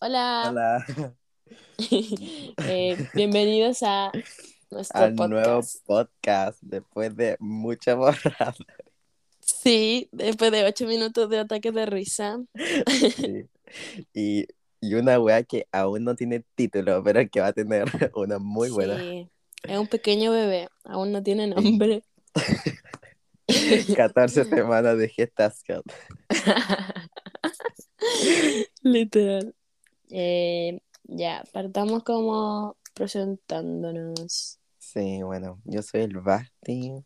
Hola. Hola. Eh, bienvenidos a nuestro Al podcast. nuevo podcast después de mucha borrada. Sí, después de ocho minutos de ataque de risa. Sí. Y, y una wea que aún no tiene título, pero que va a tener una muy buena. Sí, es un pequeño bebé, aún no tiene nombre. 14 semanas de gestación. Literal. Eh, ya, partamos como presentándonos. Sí, bueno, yo soy el Basti.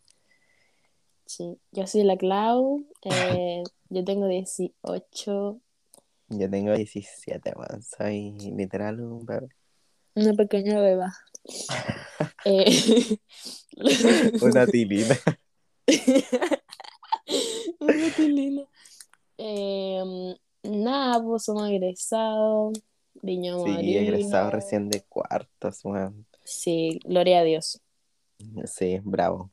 Sí, yo soy la Clau, eh, yo tengo 18, Yo tengo 17, man. Soy literal un bebé. una pequeña beba. Eh, Una tilina. Una tilina. Eh, nada, pues somos egresados. Viña Sí, egresado recién de cuartos, weón. Sí, gloria a Dios. Sí, bravo.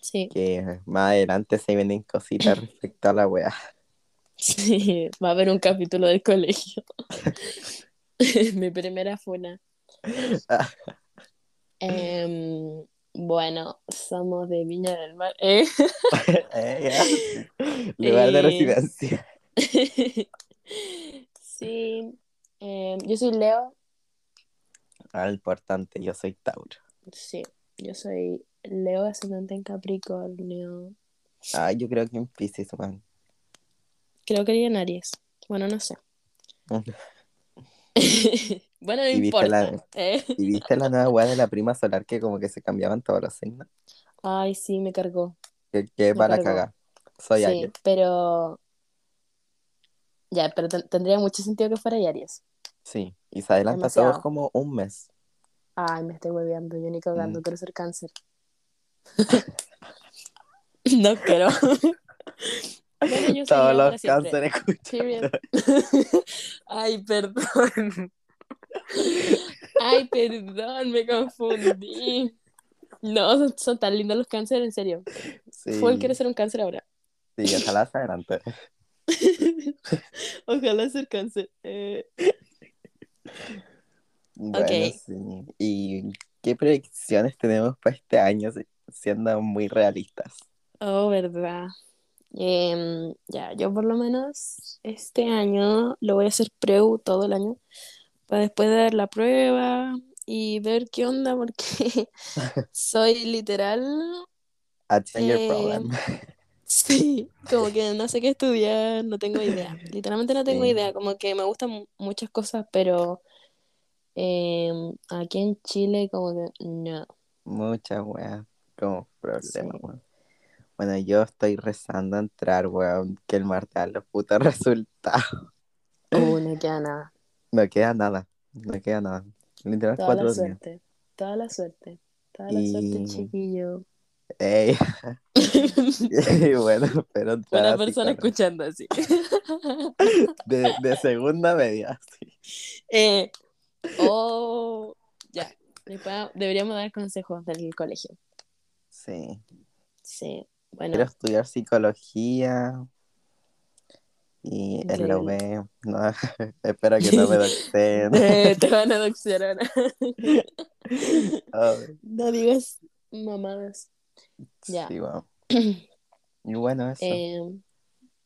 Sí, Que más adelante se vienen cositas respecto a la wea. sí, va a haber un capítulo del colegio. Mi primera funa. Em, bueno, somos de Viña del Mar. ¿eh? Eh. Lugar de Eh, residencia. sí, em, yo soy Leo. Ah, importante, yo soy Tauro. Sí, yo soy Leo ascendente en Capricornio. Ah, yo creo que en Pisces, man. Creo que en Aries. Bueno, no sé. bueno, no Y viste importa. la- ¿eh? ¿Y viste la nueva weá de la prima solar que como que se cambiaban todos los signos? Ay, sí, me cargó. Que, que Me para cargó. cagar. Soy sí, Aries. pero. Ya, pero ten- tendría mucho sentido que fuera Aries. Sí. Y se adelanta Demasiado. todo como un mes. Ay, me estoy hueveando. Yo ni cagando, Mm. quiero ser cáncer. no quiero. bueno, yo soy Todos los siempre. cánceres. Ay, perdón. Ay, perdón, me confundí. No, son, son tan lindos los cánceres, en serio. Sí. Full quiere ser un cáncer ahora. Sí, ojalá se adelante. Ojalá ser cáncer. Eh, Bueno, sí. ¿Y qué predicciones tenemos para este año si- siendo muy realistas? Oh, verdad. Em, ya, yo por lo menos este año lo voy a hacer preu todo el año para después dar la prueba y ver qué onda porque soy literal, A change your Eh, problem. sí, como que no sé qué estudiar, no tengo idea. Literalmente no tengo Sí. idea, como que me gustan mu- muchas cosas, pero em, aquí en Chile como que no. Muchas weas como problemas, Sí. weón. Bueno, yo estoy rezando a entrar, weón, que el martes dan los putos resultados. Uh, no queda nada. No queda nada, no queda nada. Literal Toda cuatro la días. suerte, toda la suerte, toda la suerte, chiquillo. Ey, y bueno, pero Una persona escuchando así. de, de segunda media, sí. Eh, oh, ya. Deberíamos dar consejos del colegio. Sí. Sí, bueno, Quiero estudiar psicología y el Increíble. UV. No, espero que no me doxeen. eh, te van a doxear ahora. No digas mamadas. Ya. sí, wow. Y bueno, eso. Eh,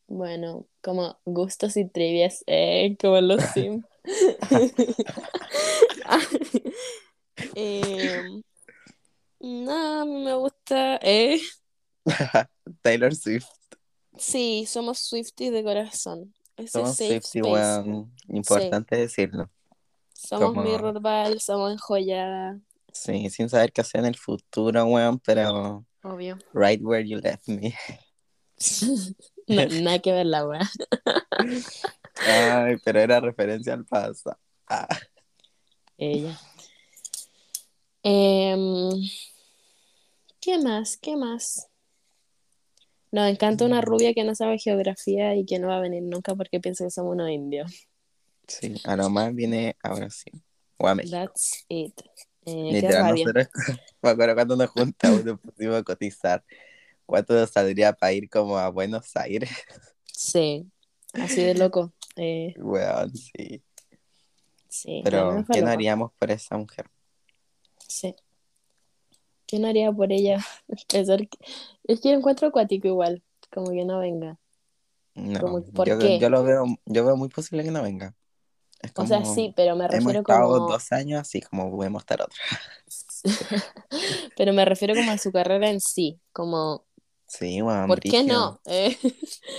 bueno, como gustos y trivias, eh, como los Sims. eh, no, me gusta. Eh, Taylor Swift. sí, somos Swifties de corazón. Ese Somos safe Swiftie, space. weón. Importante decirlo. Somos como- Mirrorball, somos enjollada, Sí, sin saber qué hacer en el futuro, weón, pero obvio. right where you left me. No, nada que ver la weá. Ay, pero era referencia al pasado. Ah, Ella. Em, ¿qué más? ¿Qué más? Nos encanta una rubia que no sabe geografía y que no va a venir nunca porque piensa que somos unos indios. sí, a lo más viene ahora sí. O a México. That's it. Eh, Literal, nosotros, me acuerdo cuando nos juntamos, nos pusimos a cotizar cuánto nos saldría para ir como a Buenos Aires. Sí, así de loco. Eh, sí. Sí, Pero, ¿qué no haríamos por esa mujer? Sí. ¿Qué no haría por ella? Es que lo encuentro acuático igual, como que no venga. No, Como, ¿por yo, qué? yo lo veo, yo veo muy posible que no venga. Es O sea, sí, pero me hemos refiero estado como... dos años así como podemos estar otra. Pero me refiero como a su carrera en sí, como, Sí, weón, ¿por qué no? Eh,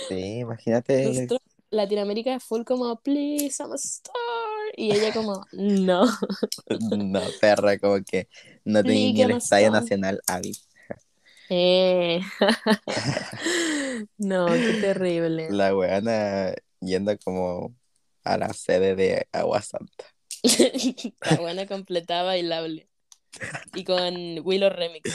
Sí, imagínate. nosotros, Latinoamérica es full como, please, I'm a star. Y ella como, no, No, perra, como que no tenía ni el Estadio. Nacional hábil. Eh. No, qué terrible. La weana yendo como a la sede de Agua Santa. La buena completa bailable. Y con Willow Remix.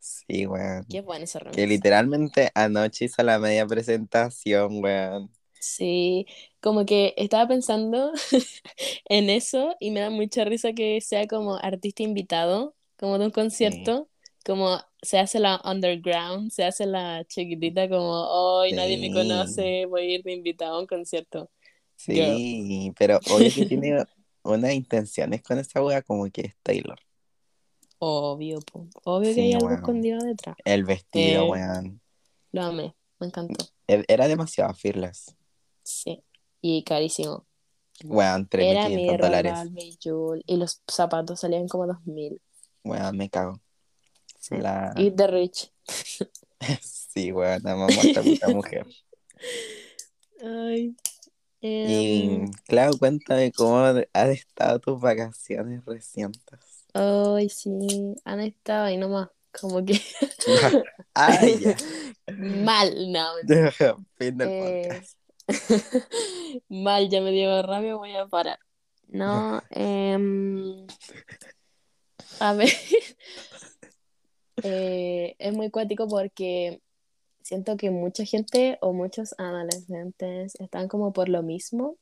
Sí, weón. Qué bueno ese remix. Que literalmente anoche hizo la media presentación, weón. Sí, como que estaba pensando en eso y me da mucha risa que sea como artista invitado, como de un concierto, como se hace la underground, se hace la chiquitita como, hoy nadie me Sí. conoce, voy a ir de invitado a un concierto. Sí, pero obvio que tiene unas intenciones con esa wea como que es Taylor. Obvio, po. Obvio que hay algo escondido detrás. El vestido, Eh. weón. Lo amé, me encantó. E- Era demasiado fearless. Sí, y carísimo. Weón, Era 3.500 mirra, dólares. Y los zapatos salían como 2000. Weón, me cago. Sí. La... Y The Rich. Sí, weón, amamos a esta puta mujer. Ay. Y em, claro, cuéntame cómo han estado tus vacaciones recientes. Ay, sí, han estado ahí nomás, como que Ay, ya. mal, no. fin del eh, podcast. mal, ya me dio rabia, voy a parar. No, em, a ver, eh, es muy cuático porque siento que mucha gente o muchos adolescentes están como por lo mismo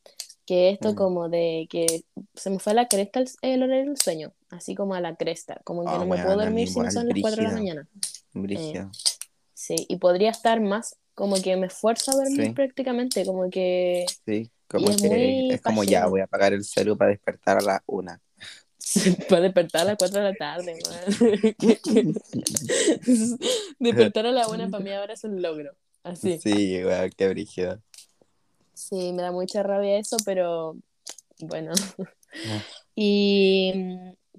que esto Mm. como de que se me fue a la cresta el, el horario del sueño, así como a la cresta, como que Oh, no me puedo dormir si no son las 4 de la mañana. Brígido. Sí, y podría estar más, como que me esfuerzo a dormir Sí. prácticamente, como que Sí, como es que es como ya, voy a apagar el celu para despertar a las una. para despertar a las 4 de la tarde, man. despertar a la una para mí ahora es un logro, así. Sí, weón, qué brígido. Sí, me da mucha rabia eso, pero bueno. Ah. Y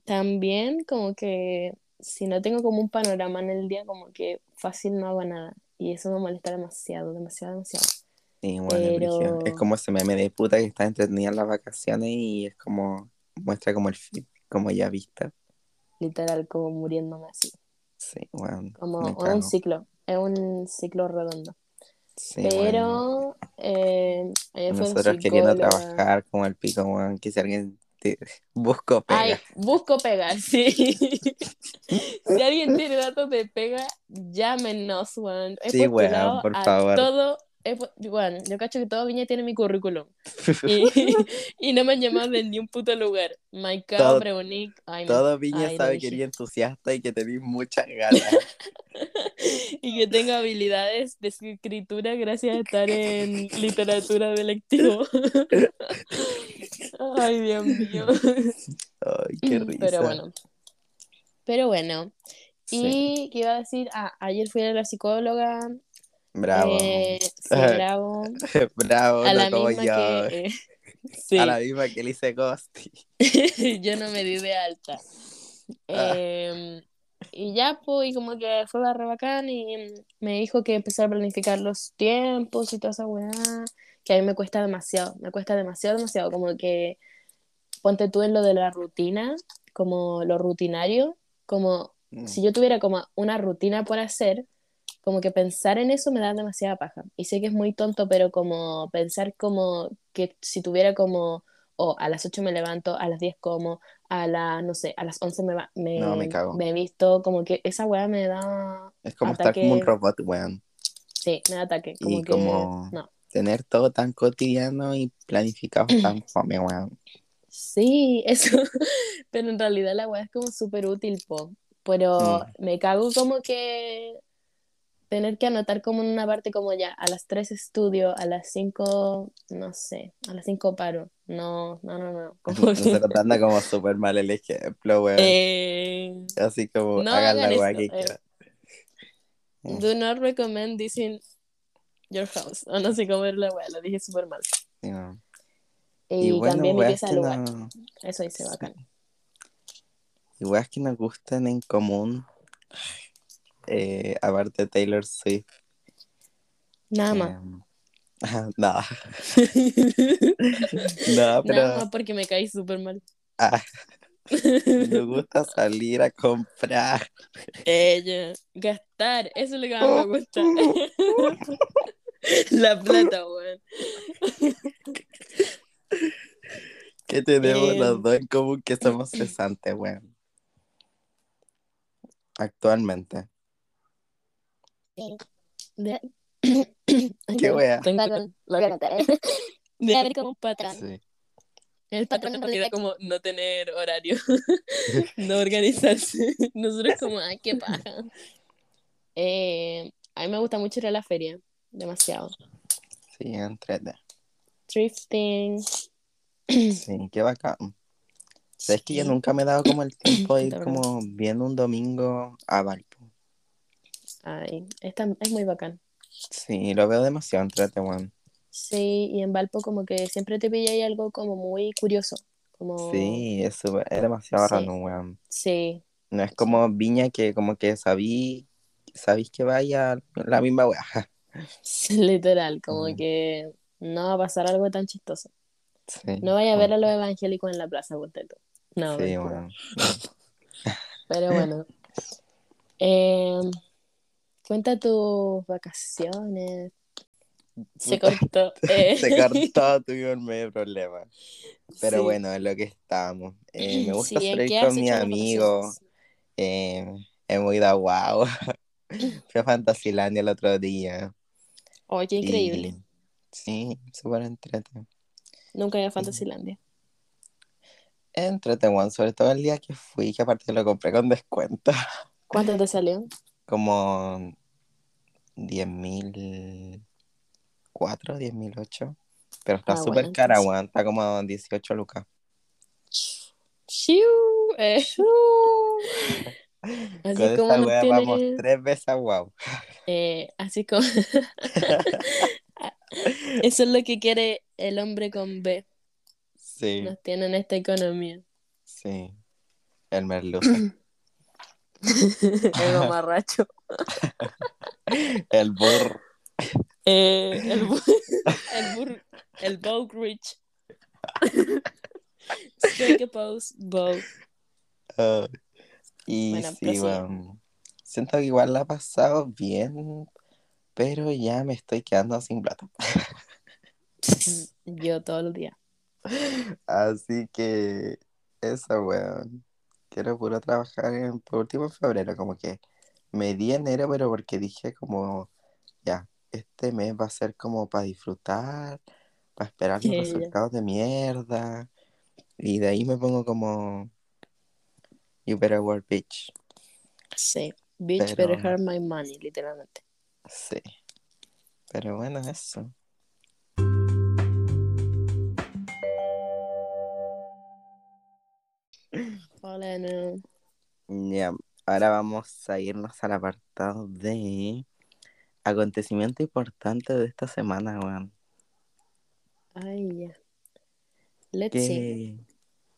también como que si no tengo como un panorama en el día, como que fácil no hago nada. Y eso me molesta demasiado, demasiado, demasiado. Sí, brígido. Pero- Es como ese meme de puta que está entretenida en las vacaciones y es como, muestra como el fit, como ya vista. Literal, como muriéndome así. Sí, weón. Como un ciclo, es un ciclo redondo. Sí. Pero eh, fue Nosotros queriendo trabajar como el pico, weón, que si alguien te busco pega. Ay, busco pegar, sí. si alguien tiene datos de pega, llámenos. He Sí, weón, por a favor. todo. Pu- Weón, yo cacho que todo Viña tiene mi currículum. Y, y no me han llamado de ni un puto lugar. Maicao, Todo- Preunic, Todo Viña ay, sabe que eres entusiasta y que tenés muchas ganas. Y que tengo habilidades de escritura gracias a estar en literatura de lectivo. Ay, Dios mío. Ay, qué risa. Pero bueno. Pero bueno. Sí, Y que iba a decir, ah, ayer fui a la psicóloga. Bravo. eh, sí, bravo. Bravo, A no como yo. que. eh, sí, A la misma que le hice Ghosty. yo no me di de alta. Ah. Em, y ya, pues, y como que fue barra bacán y me dijo que empezar a planificar los tiempos y toda esa weá, que a mí me cuesta demasiado, me cuesta demasiado, demasiado, como que ponte tú en lo de la rutina, como lo rutinario, como Mm. si yo tuviera como una rutina por hacer, como que pensar en eso me da demasiada paja. Y sé que es muy tonto, pero como pensar como que si tuviera como, o a las 8 me levanto, a las 10 como, a las, no sé, a las 11 me, va- me, No, me cago. he visto, como que esa weá me da, Es como estar como un robot, weón. sí, me da ataque, como Y que, como- no. Tener todo tan cotidiano y planificado tan fome, weón. Sí, eso, pero en realidad la weá es como súper útil, po. Pero Mm. me cago como que tener que anotar como en una parte como ya, a las 3 estudio, a las 5, no sé, a las 5 paro, No, no, no, no. Como que- Nosotros anda como súper mal el ejemplo, weón. Eh, Así como no hagan la weá esto, que eh. quieran. Do not recommend this in your house. O no sé cómo era la weá, lo dije súper mal. Weón. Y, Y bueno, cambié mi weas pieza que al lugar. no- Eso dice bacán. y weas que nos gustan en común. Eh, aparte de Taylor Swift. Nada más. em, Nada, nada, pero Nada más porque me caí súper mal. ah, nos gusta salir a comprar. Ella, gastar, eso es lo que más me gusta. La plata, weón. Que tenemos Em. los dos en común que somos cesantes, weón. Actualmente. De... Qué wea. Tengo- lo voy a contar. De haber como un patrón. Sí. El patrón en realidad como no tener horario, no organizarse. Nosotros como, ay, qué paja. Eh, a mí me gusta mucho ir a la feria, demasiado. Sí, entrete. Thrifting. Sí, qué bacán. Sabes que yo Sí. nunca me he dado como el tiempo de ir como bien un domingo a Valpo. Ay, está- es muy bacán. Sí, lo veo demasiado entrete, weón. Sí, y en Valpo como que siempre te pilla ahí algo como muy curioso. Como... Sí, es, súper- es demasiado Sí. raro, weón. Sí, No es como Viña que como que sabí, sabéis que vaya la misma weá. literal, como Mm. que no va a pasar algo tan chistoso. Sí, No vaya a ver a los evangélicos en la plaza, ponte tú. No, Sí, weón. Pero bueno. Em, cuenta tus vacaciones. Se cortó. eh. Se cortó, tuvimos medio problema. Pero Sí. bueno, es lo que estamos. Eh, me gusta Sí, ¿en salir con mis amigos. vacaciones? Eh, hemos ido a Wow. Fui a Fantasilandia el otro día. Oye, qué increíble. Y- Sí, súper entrete. Nunca he ido a Fantasylandia. Entrete, weón, sobre todo el día que fui, que aparte lo compré con descuento. ¿Cuánto te salió? Como 10.000 4, 10.008. Pero está Ah, súper bueno, cara, entonces. weón. Está como 18 lucas. ¡Shiu! Eh, Así Con como esta tiene- vamos tres veces a wow. eh, así como... Eso es lo que quiere el hombre con B. Sí, Nos tiene en esta economía. sí. El merluza. el mamarracho. el burr. Eh, el bu- el bur- el Vogue Rich. Strike Vogue. Ah, y Bueno, sí, weón. Siento que igual la he pasado bien, pero ya me estoy quedando sin plata. Yo todos los días. Así que eso, weón. Quiero puro trabajar en, por último en febrero, como que me di enero, pero porque dije como, ya, este mes va a ser como para disfrutar, para esperar los resultados de mierda. Y de ahí me pongo como, you better work, bitch. Sí. Bitch Pero- better have my money, literalmente. Sí. Pero bueno, eso. Hola. Ya, ahora vamos a irnos al apartado de acontecimiento importante de esta semana, weón. Ay, ya. Let's see. ¿Qué,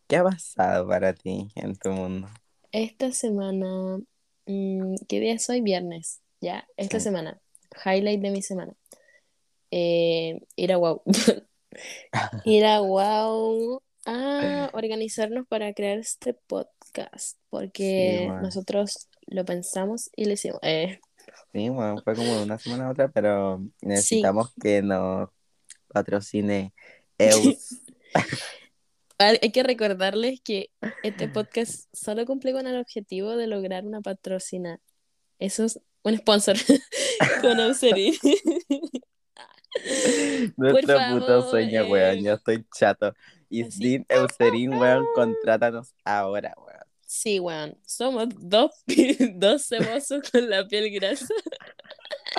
¿Qué ha pasado para ti en tu mundo? Esta semana, mm, ¿qué día es hoy? Viernes. Ya, esta Sí. semana. Highlight de mi semana. Eh, ir a Wow. ir a Wow a organizarnos para crear este podcast. Porque Sí, nosotros lo pensamos y lo hicimos. Eh, Sí, bueno, fue como de una semana a otra, pero necesitamos que nos patrocine EUS. hay que recordarles que este podcast solo cumple con el objetivo de lograr una patrocina. Eso es un sponsor con Eucerin. Nuestro puto sueño, eh. weón. Yo estoy chato. Y sin Eucerin, weón, contrátanos ahora, weón. Sí, weón. Somos dos, dos cebosos con la piel grasa.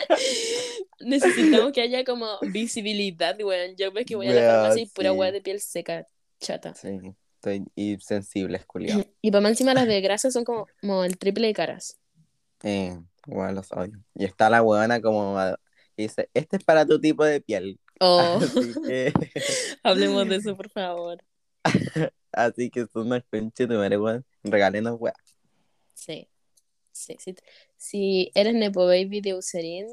necesitamos que haya como visibilidad, weón. Yo veo que voy a la Weón, farmacia y pura sí. weá de piel seca, chata. Sí, estoy y sensible, culiao. Y para más encima las de grasa son como, como el triple de caras. Eh, weón, los odio. Y está la weona como dice, este es para tu tipo de piel. Oh, que, hablemos de eso, por favor. así que son unas pinches de weón. Regálenos, weón. Sí. Sí, sí. Si eres Nepo Baby de Userin,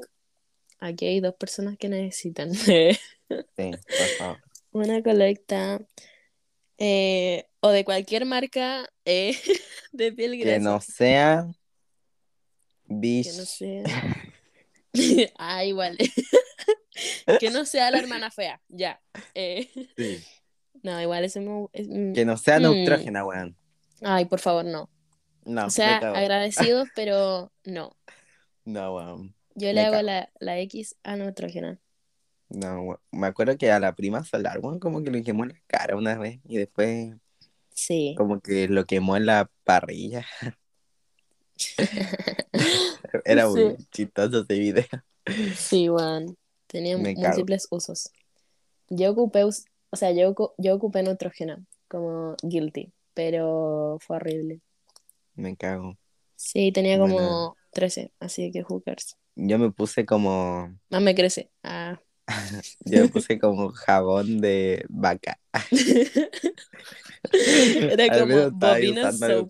aquí hay dos personas que necesitan Sí, por favor. una colecta eh, o de cualquier marca eh, de piel Que grasa. no sea Que bish. no sea. ah, igual. Que no sea la hermana fea, ya. Eh, Sí. no, igual ese mo- es- mm, Que no sea Mm. neutrógena, weón. Ay, por favor, no. No, O sea, agradecidos, pero no. no, weón. Yo le Me hago la, la X a neutrógena. No, weón. Me acuerdo que a la prima solar, weón, como que lo quemó en la cara una vez y después Sí. como que lo quemó en la parrilla. Era muy chistoso ese video. Sí, Juan. Tenía Me cago. múltiples usos. Yo ocupé, o sea, yo, yo ocupé neutrógena como guilty, pero fue horrible. Me cago. Sí, tenía como Bueno. 13, así que hookers. Yo me puse como, Más me crece. Ah. yo me puse como jabón de vaca. Era como bobina soap.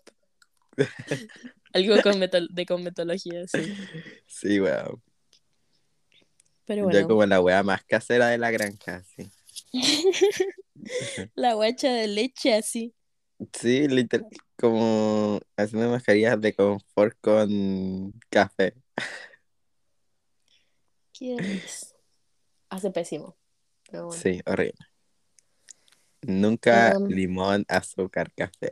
Algo con meto- de cosmetología, sí. Sí, weón. Pero Yo bueno, como la wea más casera de la granja, sí. la guacha de leche así. Sí, literal, como haciendo mascarillas de confort con café. ¿Quién es? Hace pésimo. Pero bueno. Sí, horrible. Nunca Um. limón, azúcar, café.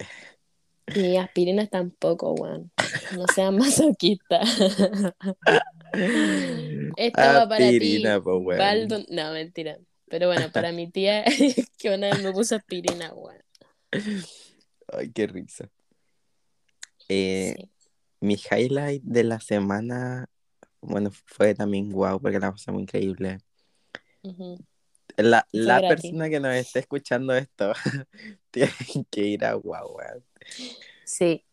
Y aspirinas tampoco, weón. No sean masoquistas. Estaba para ti. Aspirina, po, weón. Baldon- No, mentira. Pero bueno, para mi tía, que una vez me puso aspirina, weón. Ay, qué risa. Eh, Sí. Mi highlight de la semana, bueno, fue también guau, porque la pasamos increíble. La, Fue la gratis. persona que nos esté escuchando esto tiene que ir a guau, weón. Sí.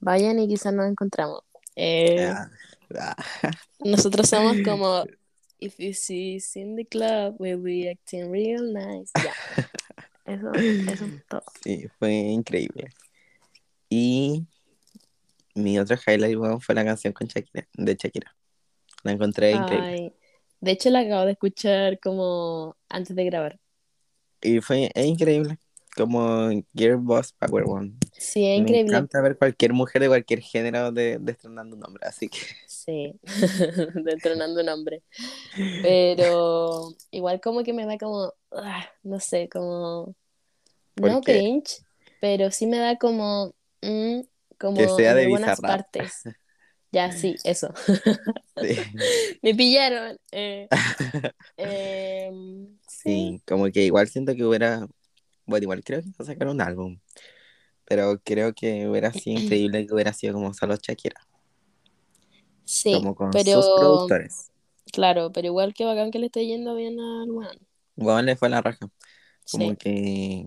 Vayan y quizás nos encontramos. Eh, Ah, ah. nosotros somos como If you see us in the club, we'll be acting real nice. Eso, eso es todo. Sí, fue increíble. Y mi otro highlight, fue la canción con Shakira, de Shakira. La encontré increíble. De hecho, la acabo de escuchar como antes de grabar. Y fue es increíble. Como Boss Power One. Sí, es Me increíble. encanta ver cualquier mujer de cualquier género de, destronando un nombre, así que Sí, detronando un hombre. Pero igual como que me da como, ah, no sé, como, ¿Por no qué? cringe, pero sí me da como, mm, como Que sea de Bizarrap. partes. Ya, sí, eso. sí. Me pillaron. eh. Em, sí, Sí, como que igual siento que hubiera, bueno, igual creo que va a sacar un álbum, pero creo que hubiera sido increíble que hubiera sido como solo Shakira, sí, como con sus pero productores. claro, pero igual que bacán que le esté yendo bien al weón. Bueno, le fue la raja, como Sí, que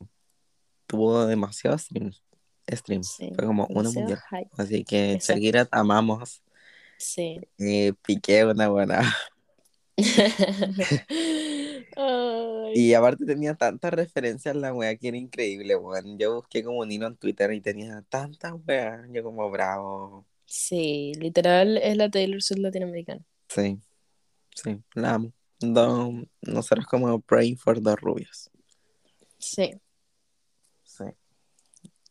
tuvo demasiados streams, streams. sí, fue como uno mundial. Así que Exacto. Shakira amamos, Sí. eh, Piqué una buena. Ay, Y aparte tenía tantas referencias la wea que era increíble, weón. Yo busqué como un hilo en Twitter y tenía tantas weas. Yo como bravo. sí, literal es la Taylor Swift latinoamericana. Sí, sí, la amo. Do- nosotros como praying for dos rubios. Sí, Sí.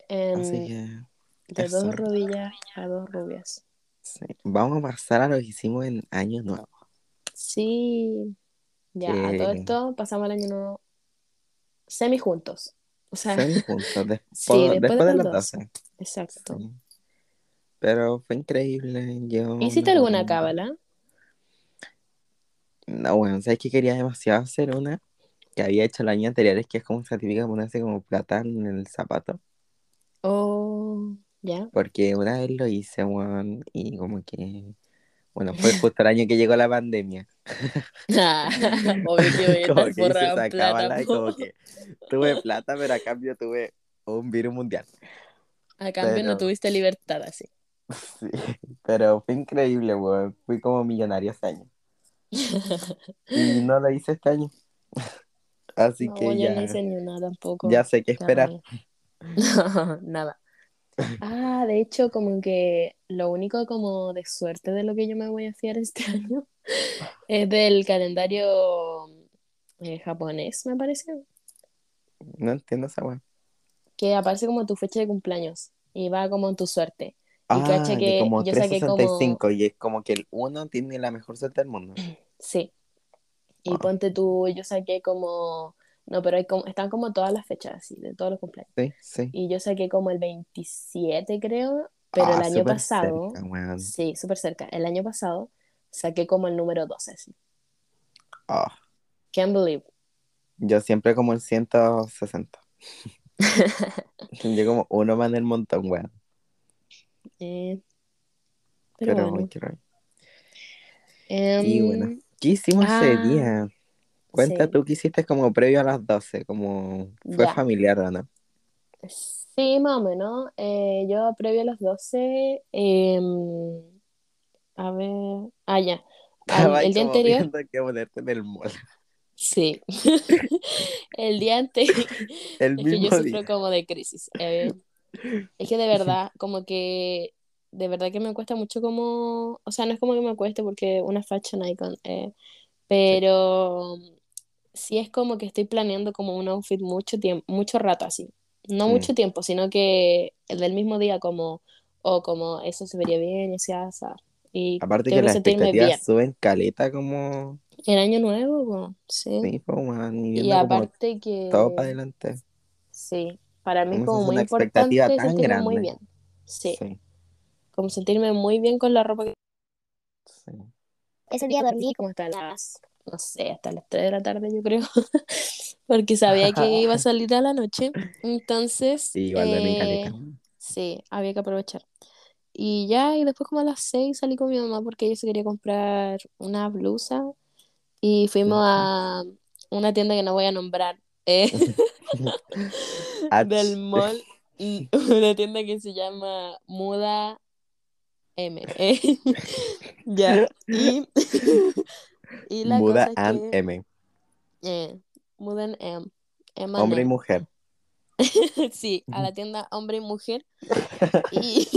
en- Así que de eso. dos rodillas a dos rubias. sí. Vamos a pasar a lo que hicimos en Año Nuevo. Sí, ya, a todo Que- esto pasamos el año nuevo semi juntos. O sea, Semi juntos, después, Sí, después después de de las las 12. 12. exacto. Sí. Pero fue increíble. Yo ¿Hiciste alguna cábala? No, bueno, ¿sabes que quería demasiado hacer una que había hecho el año anterior? Es que es como esa típica ponerse como plata en el zapato. Oh, ya. Porque una vez lo hice, weón, y como que Bueno, fue justo el año que llegó la pandemia. Ah, obvio como que como que tuve plata, pero a cambio tuve un virus mundial. A cambio no tuviste libertad así. Sí, pero fue increíble, weón. Fui como millonario ese año. Y no lo hice este año. Así No, que yo ya, no hice ni una tampoco. ya sé qué esperar. rabia. Nada. Ah, de hecho, como que lo único como de suerte de lo que yo me voy a fiar este año es del calendario eh, japonés, me parece, No entiendo esa weón. que aparece como tu fecha de cumpleaños y va como en tu suerte. Y Ah, cacha de que como yo saqué como, 365 y es como que el uno tiene la mejor suerte del mundo. sí, y Wow. ponte tú, yo saqué como, no, pero hay como, están como todas las fechas así, de todos los cumpleaños. Sí, sí. Y yo saqué como el 27, creo, pero Ah, el año pasado, cerca, sí, súper cerca, el año pasado saqué como el número 12, así. Ah, Can't believe. yo siempre como el 160. Yo como uno más del montón, weón. Eh, pero, Pero, bueno. qué rabia. Em, Y bueno, ¿qué hicimos ese ah, día? Cuenta sí. tú qué hiciste como previo a las 12, como fue Ya. familiar, ¿o no? Sí, más o menos. Eh, yo previo a las 12, em, a ver, ah, ya. Al- el día anterior, viendo qué ponerte en el mall. sí. El día anterior, El es que yo sufro como de crisis. eh, es que de verdad, como que, de verdad que me cuesta mucho como, o sea, no es como que me cueste porque una fashion icon, eh, pero sí es como que estoy planeando como un outfit mucho tiempo, mucho rato así. No mucho tiempo, sino que el del mismo día como, o como eso se vería bien, y así, así, y Aparte que que las sentirme bien. expectativas suben caleta como... El año nuevo, po, sí. Sí, como y como aparte que, todo para adelante. sí, para mí como hace muy una expectativa importante tan sentirme muy grande. bien. Sí, Sí, como sentirme muy bien con la ropa que... sí. Ese día dormí como hasta las, no sé, hasta las 3 de la tarde yo creo, porque sabía que iba a salir a la noche, entonces, Sí, igual eh, sí, había que aprovechar. Y ya, y después como a las 6 salí con mi mamá porque ella se quería comprar una blusa y fuimos a una tienda que no voy a nombrar, eh, del mall, una tienda que se llama Muda M. eh. Ya, y, y la Muda cosa and que M. eh, Mudan M. M Hombre y mujer. Sí, a la tienda hombre y mujer. Y,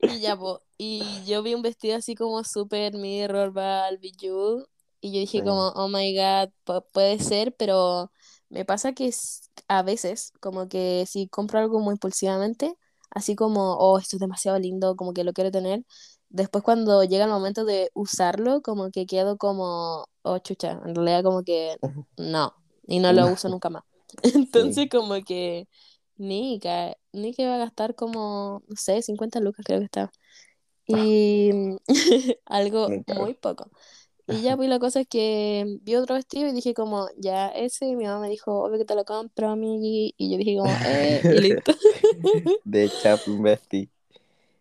y ya, po, y yo vi un vestido así como super mirror ball, bijou, y yo dije Sí. como, oh my god, pu- puede ser, pero me pasa que a veces, como que si compro algo muy impulsivamente, así como, oh, esto es demasiado lindo, como que lo quiero tener, después cuando llega el momento de usarlo, como que quedo como, oh, chucha, en realidad como que no, y no lo uso nunca más. Entonces Sí. como que ni que, ni que va a gastar como, no sé, 50 lucas creo que está. Y algo Muy poco. Y ya, pues la cosa es que vi otro vestido y dije como, ya ese, y mi mamá me dijo, obvio que te lo compro, amigui. Y yo dije como, eh, y listo. De Chap Bestie.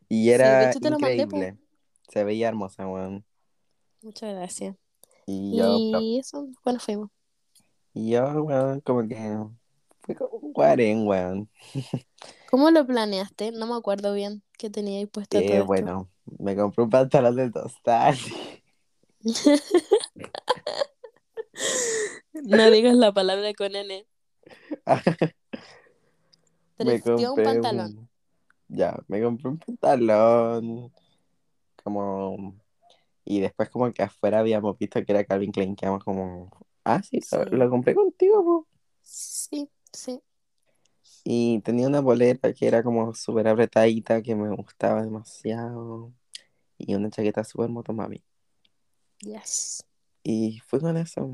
Y Sí, era mandé, po. increíble. Se veía hermosa, weón. Muchas gracias. Y yo, pro- Y eso, bueno, fuimos. y yo, weón, como que fui como un guarén, weón. ¿Cómo lo planeaste? No me acuerdo bien qué tenía ahí puesto todo Que esto. bueno, me compré un pantalón de tostar. No digas la palabra con N. Te me vistió un compré pantalón. un- Ya, me compré un pantalón. Como. Y después, como que afuera habíamos visto que era Calvin Klein. Quedamos como. Ah, sí, lo, Sí. lo compré contigo, po. Sí, sí. Y tenía una bolera que era como súper apretadita, que me gustaba demasiado. Y una chaqueta súper motomami. Yes. Y fui con eso.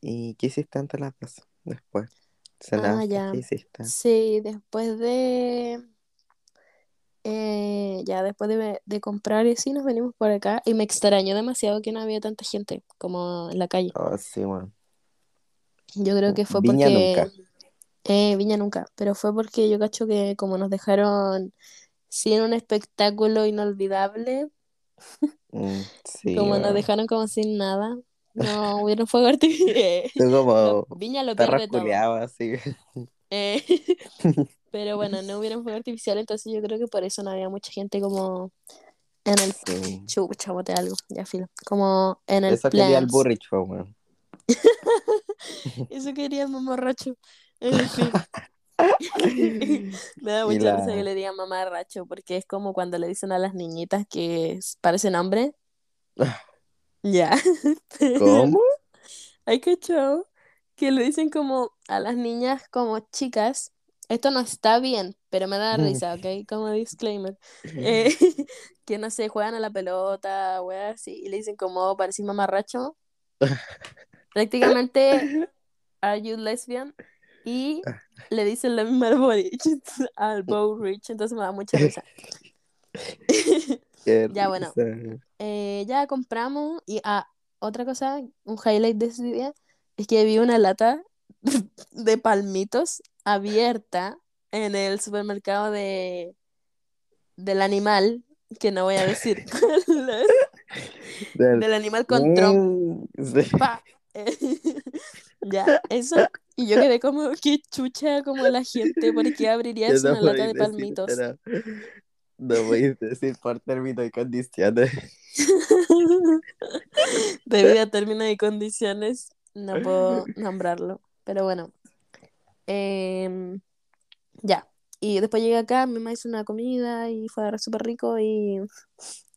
¿Y qué hiciste antes de las dos? Después. Ah, ya. Sí, después de... eh, ya después de, de comprar y así nos venimos por acá y me extrañó demasiado que no había tanta gente como en la calle. Oh, sí, bueno. Yo creo que fue Viña porque... nunca. Eh, Viña nunca, pero fue porque yo cacho que como nos dejaron sin un espectáculo inolvidable, Mm, sí, como nos dejaron como sin nada. No hubieron fuego artificial. Tú como Viña lo pierde todo. así. Eh, pero bueno, no hubieron fuego artificial, entonces yo creo que por eso no había mucha gente como en el Sí. chucha, boté algo, ya filo. Como en el Eso quería el Plans. Burrich, po, weón. Eso quería el mamarracho. En fin. Me da mucha la- risa que le digan mamarracho, porque es como cuando le dicen a las niñitas que parecen hombre. Ya. ¿Cómo? Hay que que le dicen como a las niñas como chicas. Esto no está bien, pero me da risa, ¿ok? Como disclaimer. Eh, que no sé, juegan a la pelota, weas así, y le dicen como parecís mamarracho. Prácticamente, are you lesbian? Y le dicen la misma al Boric, al Bow Rich, entonces me da mucha risa. Ya, bueno. Eh, ya compramos y ah, otra cosa, un highlight de ese día es que vi una lata de palmitos abierta en el supermercado de del animal, que no voy a decir Del- del animal con trompa. Mm, sí. ya, eso. Y yo quedé como, qué chucha como la gente, ¿por qué abrirías no una lata de palmitos? No podéis decir por términos y condiciones. Debido a términos y condiciones, no puedo nombrarlo. Pero bueno. Em, ya. Y después llegué acá, mi mamá hizo una comida y fue súper rico y,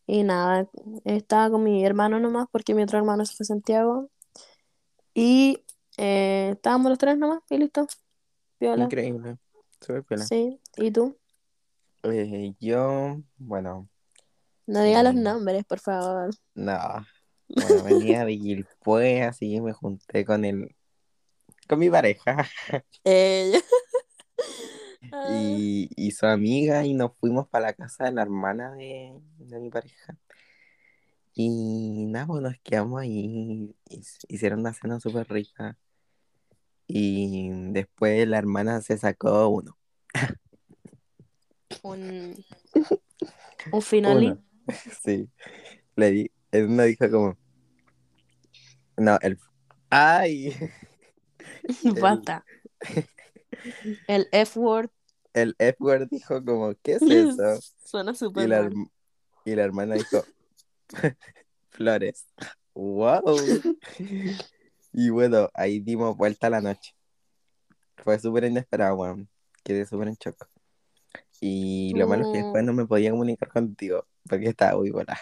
y nada. Estaba con mi hermano nomás porque mi otro hermano se fue a Santiago. Y eh, estábamos los tres nomás y listo. Increíble. Súper piola. Sí. ¿Y tú? Eh, yo, bueno, No digas los Mm. nombres, por favor. no. Bueno, venía de Gilpue, así que me junté con el, con mi pareja Ella. Y, y su amiga y nos fuimos para la casa de la hermana de, de mi pareja. Y nada, pues nos quedamos ahí, hic- hicieron una cena súper rica. Y después la hermana se sacó uno. un, un finale. Sí. Le di, dijo como. No, el. ¡Ay! Basta. El F-word El F-word dijo como, ¿qué es eso? suena Y súper la, mal. herm- y la hermana dijo, flores. ¡Wow! Y bueno, ahí dimos vuelta a la noche. Fue súper inesperado, weón. Quedé súper en shock. Y lo malo es que después no me podía comunicar contigo porque estaba muy volada.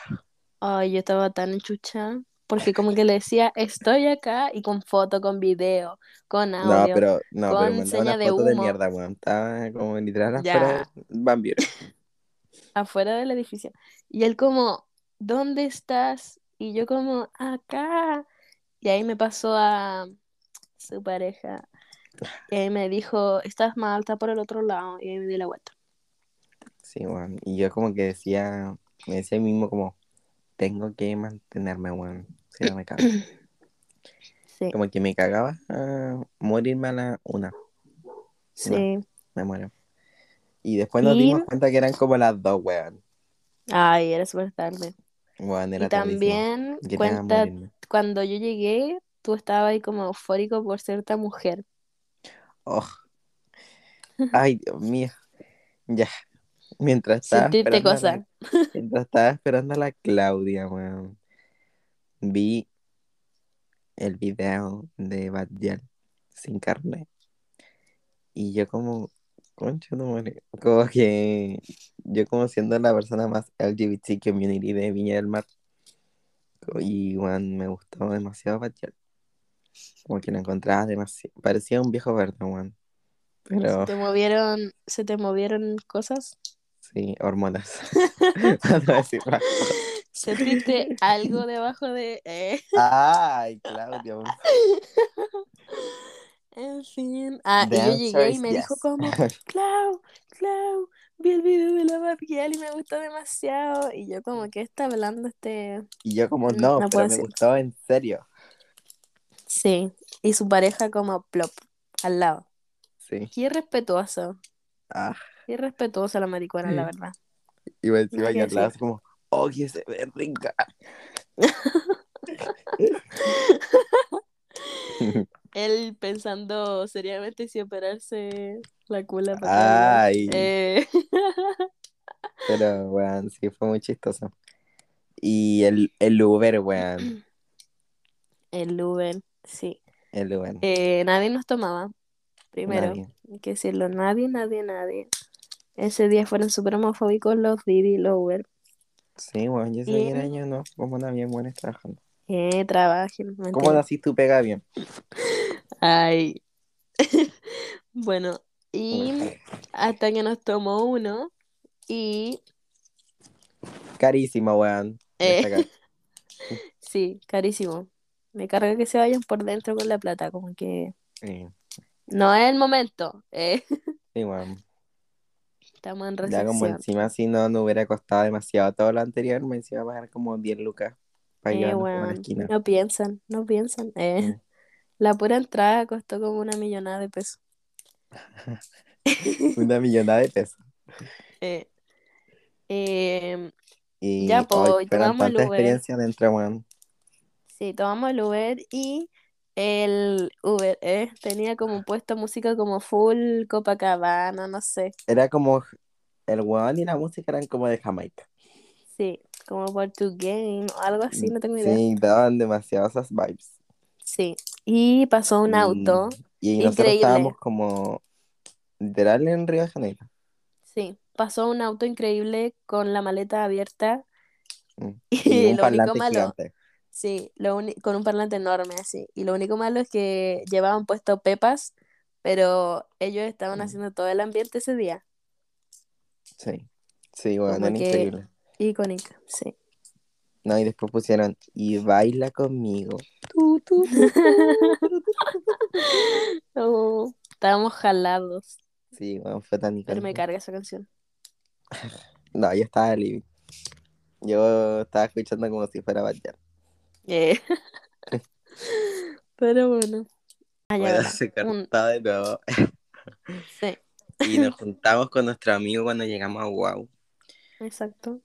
Ay, yo estaba tan enchuchada. Porque como que le decía, estoy acá y con foto, con video, con No, audio. pero, no, con pero mandaba una de foto de mierda, weón. Estaba como literal afuera Van afuera del edificio. Y él como, ¿dónde estás? Y yo como, acá. Y ahí me pasó a su pareja. Y ahí me dijo, estás mal, está por el otro lado. Y ahí me di la vuelta. Sí, weón. Y yo como que decía, me decía a mí mismo como, tengo que mantenerme, weón. Si no me cago. Sí, Como que me cagaba a morirme a la una. sí. Me muero. Y después nos Y- dimos cuenta que eran como las dos, weón. Ay, era súper tarde. Weón, era Y también cuenta, cuando yo llegué, tú estabas ahí como eufórico por ser esta mujer. Oh. Ay, Dios mío. Ya. Mientras estaba Sentirte esperando a cosa. la- mientras estaba esperando a la Claudia, weón. Vi el video de Badial sin carne. Y yo como, concha no madre, como que yo como siendo la persona más LGBT community de Viña del Mar. Y weón, me gustó demasiado Badial. Como que lo encontraba demasiado. Parecía un viejo verde, weón. Pero ¿Se te movieron, se te movieron cosas? Sí, hormonas. ¿Sentiste algo debajo de...? eh? Ay, Claudia. En fin. Ah, The y yo llegué y me dijo como, Clau, Clau, vi el video de la Barrial y me gustó demasiado. Y yo como, ¿qué está hablando este...? Y yo como, no, no pero me decir. gustó en serio. Sí. Y su pareja como plop, al lado. Sí. Qué respetuoso. Ah, Qué respetuosa la maricona, la verdad. yo hablaba decir. así como, Oh, que se ve rica. Él pensando seriamente si operarse la cula para Ay. eh, Pero, weón, sí, fue muy chistoso. Y el, el Uber, weón. el Uber, sí. El Uber. Eh, nadie nos tomaba. Primero, Nadie. hay que decirlo, nadie, nadie, nadie. Ese día fueron súper homofóbicos los Didi Uber. Sí, weón, yo soy el año, ¿no? Como no bien buenas trabajando. Eh, trabajen. ¿Cómo así tú pega bien? Ay. bueno, y hasta que nos tomó uno y Carísimo, weón. Eh. Sí, carísimo. Me carga que se vayan por dentro con la plata, como que Sí, no es el momento. eh, sí, weón. Estamos en Ya como encima si no, no hubiera costado demasiado todo lo anterior, me encima pagar como 10 lucas para Eh, la weón, esquina. no piensan, no piensan. eh. Mm. La pura entrada costó como una millonada de pesos. Una millonada de pesos. Eh, Y Ya, fueron tomamos el Uber. experiencias dentro, weón. sí, tomamos el Uber y el Uber eh, tenía como puesto música como full Copacabana, no sé. Era como el weón y la música eran como de Jamaica. Sí, como por tu game o algo así, no tengo idea. Sí, daban demasiado esas vibes. Sí, y pasó un Y- auto, Y nosotros Increíble. estábamos como literal en Río de Janeiro. sí, pasó un auto increíble con la maleta abierta Mm. y, Y un lo único malo, gigante. Sí, lo con un parlante enorme así, y lo único malo es que llevaban puesto pepas, pero ellos estaban Mm. haciendo todo el ambiente ese día, Sí. Sí, era que- increíble. icónica, sí. No, y después pusieron y baila conmigo. Tu, tu. Oh, estábamos jalados, Sí, weón, fue tan pero me carga esa canción. No, yo estaba living. Yo estaba escuchando como si fuera Bad Eh. Pero bueno. Ah, Bueno, ahora, se un- de nuevo. Sí, Y nos juntamos con nuestro amigo cuando llegamos a Wow. exacto.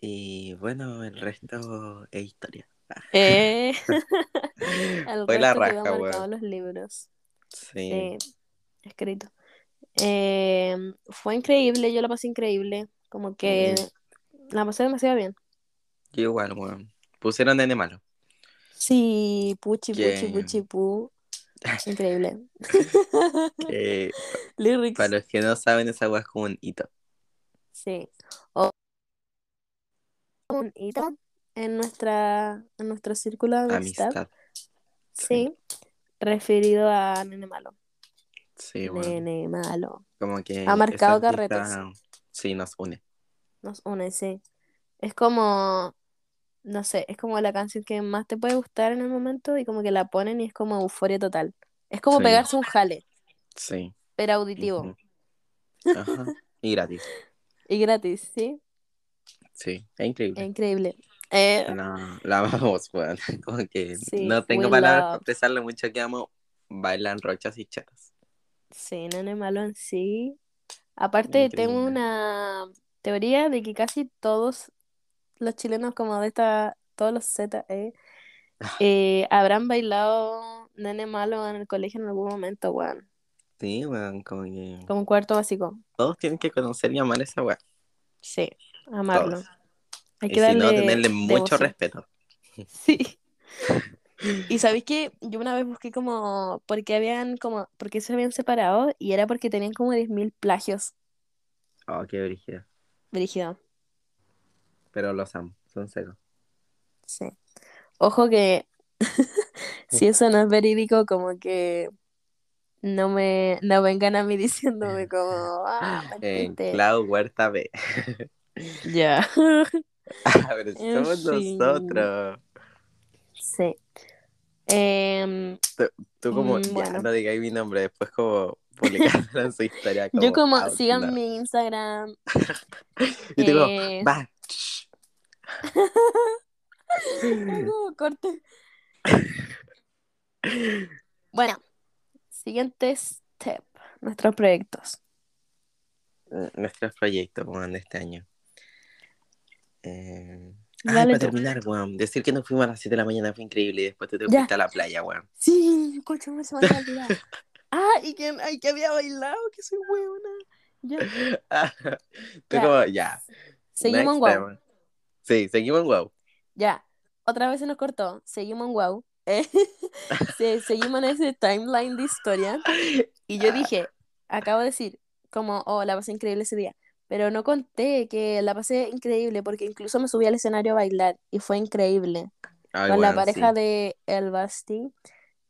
Y bueno, el resto es historia. Eh, Fue la raja, weón. los libros. Sí. Sí, escrito. Eh, fue increíble, yo la pasé increíble. Como que la pasé demasiado bien. Yo igual, weón. Pusieron nene malo. Sí, puchi, puchi, puchi, pu. Increíble. Que Lyrics. para los que no saben, esa weá es como un hito. Sí. O- un hito en nuestra, en nuestro círculo de amistad. Amistad. Sí. Referido a Nene Malo. Sí, bueno. Nene Malo. Como que. Ha marcado carretes. Sí, nos une. Nos une, sí. Es como, no sé, es como la canción que más te puede gustar en el momento y como que la ponen y es como euforia total. Es como Sí. pegarse un jale, Sí. pero auditivo. Ajá. Y gratis. y gratis, ¿sí? Sí, es increíble. Es increíble. Eh, La, la amamos, weón. Como que Sí, no tengo palabras love. para expresarle mucho que amo. Bailan rochas y chatas. sí, Nene Malo en sí. Aparte, tengo una teoría de que casi todos los chilenos, como de esta, todos los Z, eh, eh, habrán bailado Nene Malo en el colegio en algún momento, weón. Sí, weón, como que Como un cuarto básico. todos tienen que conocer y amar esa weá. Sí, amarlo. Todos. Hay Y que si darle no, tenerle mucho devoción. respeto. Sí. Y sabéis que yo una vez busqué como por qué habían como por qué se habían separado y era porque tenían como 10.000 plagios. Oh, qué brígido. Brígido. Pero los amo, son secos. Sí. Ojo que si eso no es verídico, como que no me no vengan a mí diciéndome como ah, mentiste. Clau Huerta B. Ya. Si En somos fin. nosotros. Sí. Em, Tú como, Mm, ya, bueno. no digáis mi nombre, después como publicarlo en su historia. yo como sigan mi Instagram. Y digo, eh, va. Corte. Bueno, siguiente step, nuestros proyectos. Nuestros proyectos, weón, de este año. Eh... Dale para tú. terminar, weón. Decir que nos fuimos a las 7 de la mañana fue increíble y después te, te fuiste a la playa, weón. Sí, coche, no se me olvidado. Ah, y que, ay, que había bailado, que soy huevona. Ya. Tú Ya. como, ya. Seguimos en. Sí, seguimos en wow. Ya. Otra vez se nos cortó. Seguimos en Wow. Eh, se- seguimos en ese timeline de historia. Y yo dije, acabo de decir, como, oh, la pasé increíble ese día. Pero no conté que la pasé increíble porque incluso me subí al escenario a bailar y fue increíble. Ay, con la weón, pareja sí. de El Basti.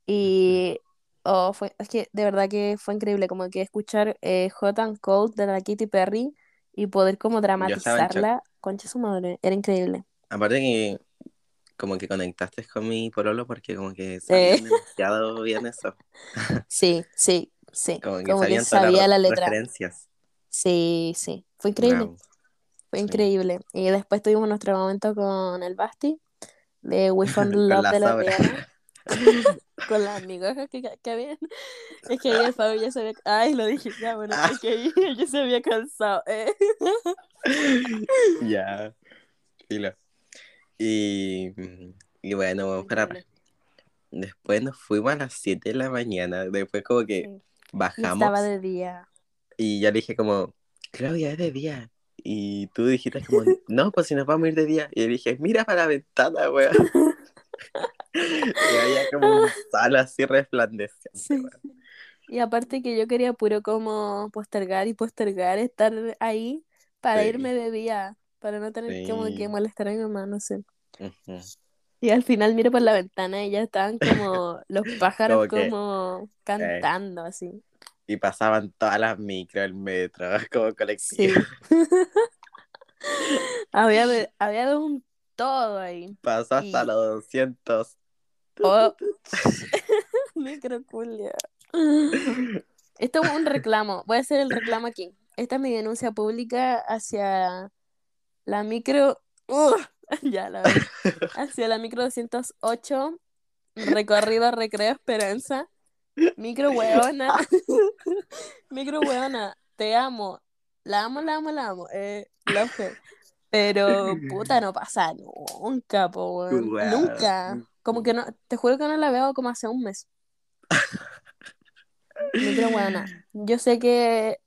Y oh, fue, es que de verdad que fue increíble, como que escuchar eh, Hot and Cold de la Katy Perry y poder como dramatizarla, concha su madre, era increíble. Aparte que como que conectaste con mi pololo porque como que sabían Eh. demasiado bien eso. Sí, sí, sí, Como que como sabían sabía las la letra. referencias. Sí, sí, fue increíble, fue Sí. increíble. Y después tuvimos nuestro momento con El Basti, de We Found Love la de la. con las migajas que, que habían. Es que ahí el Fabio ya se había. Ay, lo dije ya, bueno, es que ahí ya se había cansado. eh. ya. Filo. Y, y bueno, vamos para Increíble. Después nos fuimos a las 7 de la mañana. Después como que Sí. Y bajamos estaba de día. y ya le dije como, Claudia, es de día. Y tú dijiste como, no, pues si nos vamos a ir de día. Y yo dije, mira para la ventana, weón. y había como un sol así resplandeciente, Sí. Y aparte que yo quería puro como postergar y postergar estar ahí para Sí. irme de día, para no tener como Sí. que molestar a mi mamá, no sé. Y al final miro por la ventana y ya estaban como los pájaros Como que, como cantando así. Y pasaban todas las micro, el metro, como Sí. colectivo. había de, había de un todo ahí. Pasó hasta Y- los 200. Oh, microculia. Esto es un reclamo. Voy a hacer el reclamo aquí. Esta es mi denuncia pública hacia la micro. ¡Ugh! ya, la. Hacia la micro 208, recorrido Recreo Esperanza. Micro hueona. micro hueona. Te amo. La amo, la amo, la amo. Eh, love her. Pero, puta, no pasa nunca, po. Nunca. Como que no, te juro que no la veo como hace un mes. Micro hueona. Yo sé que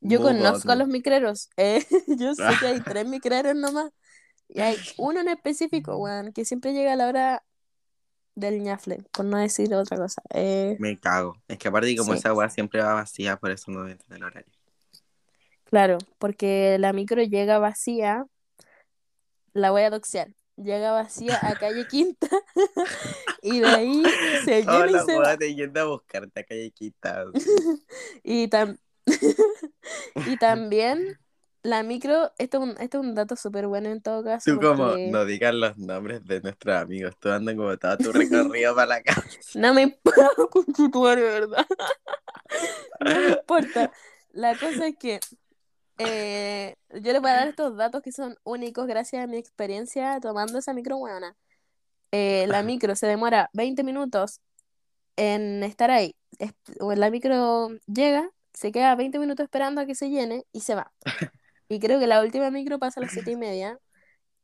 yo conozco a los micreros. eh, yo sé que hay tres micreros nomás. Y hay uno en específico, weón, que siempre llega a la hora del ñafle, por no decir otra cosa. Eh, Me cago. Es que aparte como Sí. esa weá siempre va vacía, por eso no entra en el horario. claro, porque la micro llega vacía, la voy a doxear. Llega vacía a calle Quinta y de ahí se llena Hola, y se va. te yendo a buscarte a calle Quita. Y, tam- y también la micro, esto es un, esto es un dato súper bueno en todo caso. Tú como, no digas los nombres de nuestros amigos. Tú andas como todo tu recorrido para la casa. No me importa, conchetumare, ¿verdad? No me importa. La cosa es que eh, yo les voy a dar estos datos que son únicos gracias a mi experiencia tomando esa micro buena. la micro se demora 20 minutos en estar ahí. Es- o la micro llega, se queda 20 minutos esperando a que se llene y se va. Y creo que la última micro pasa a las 7 y media.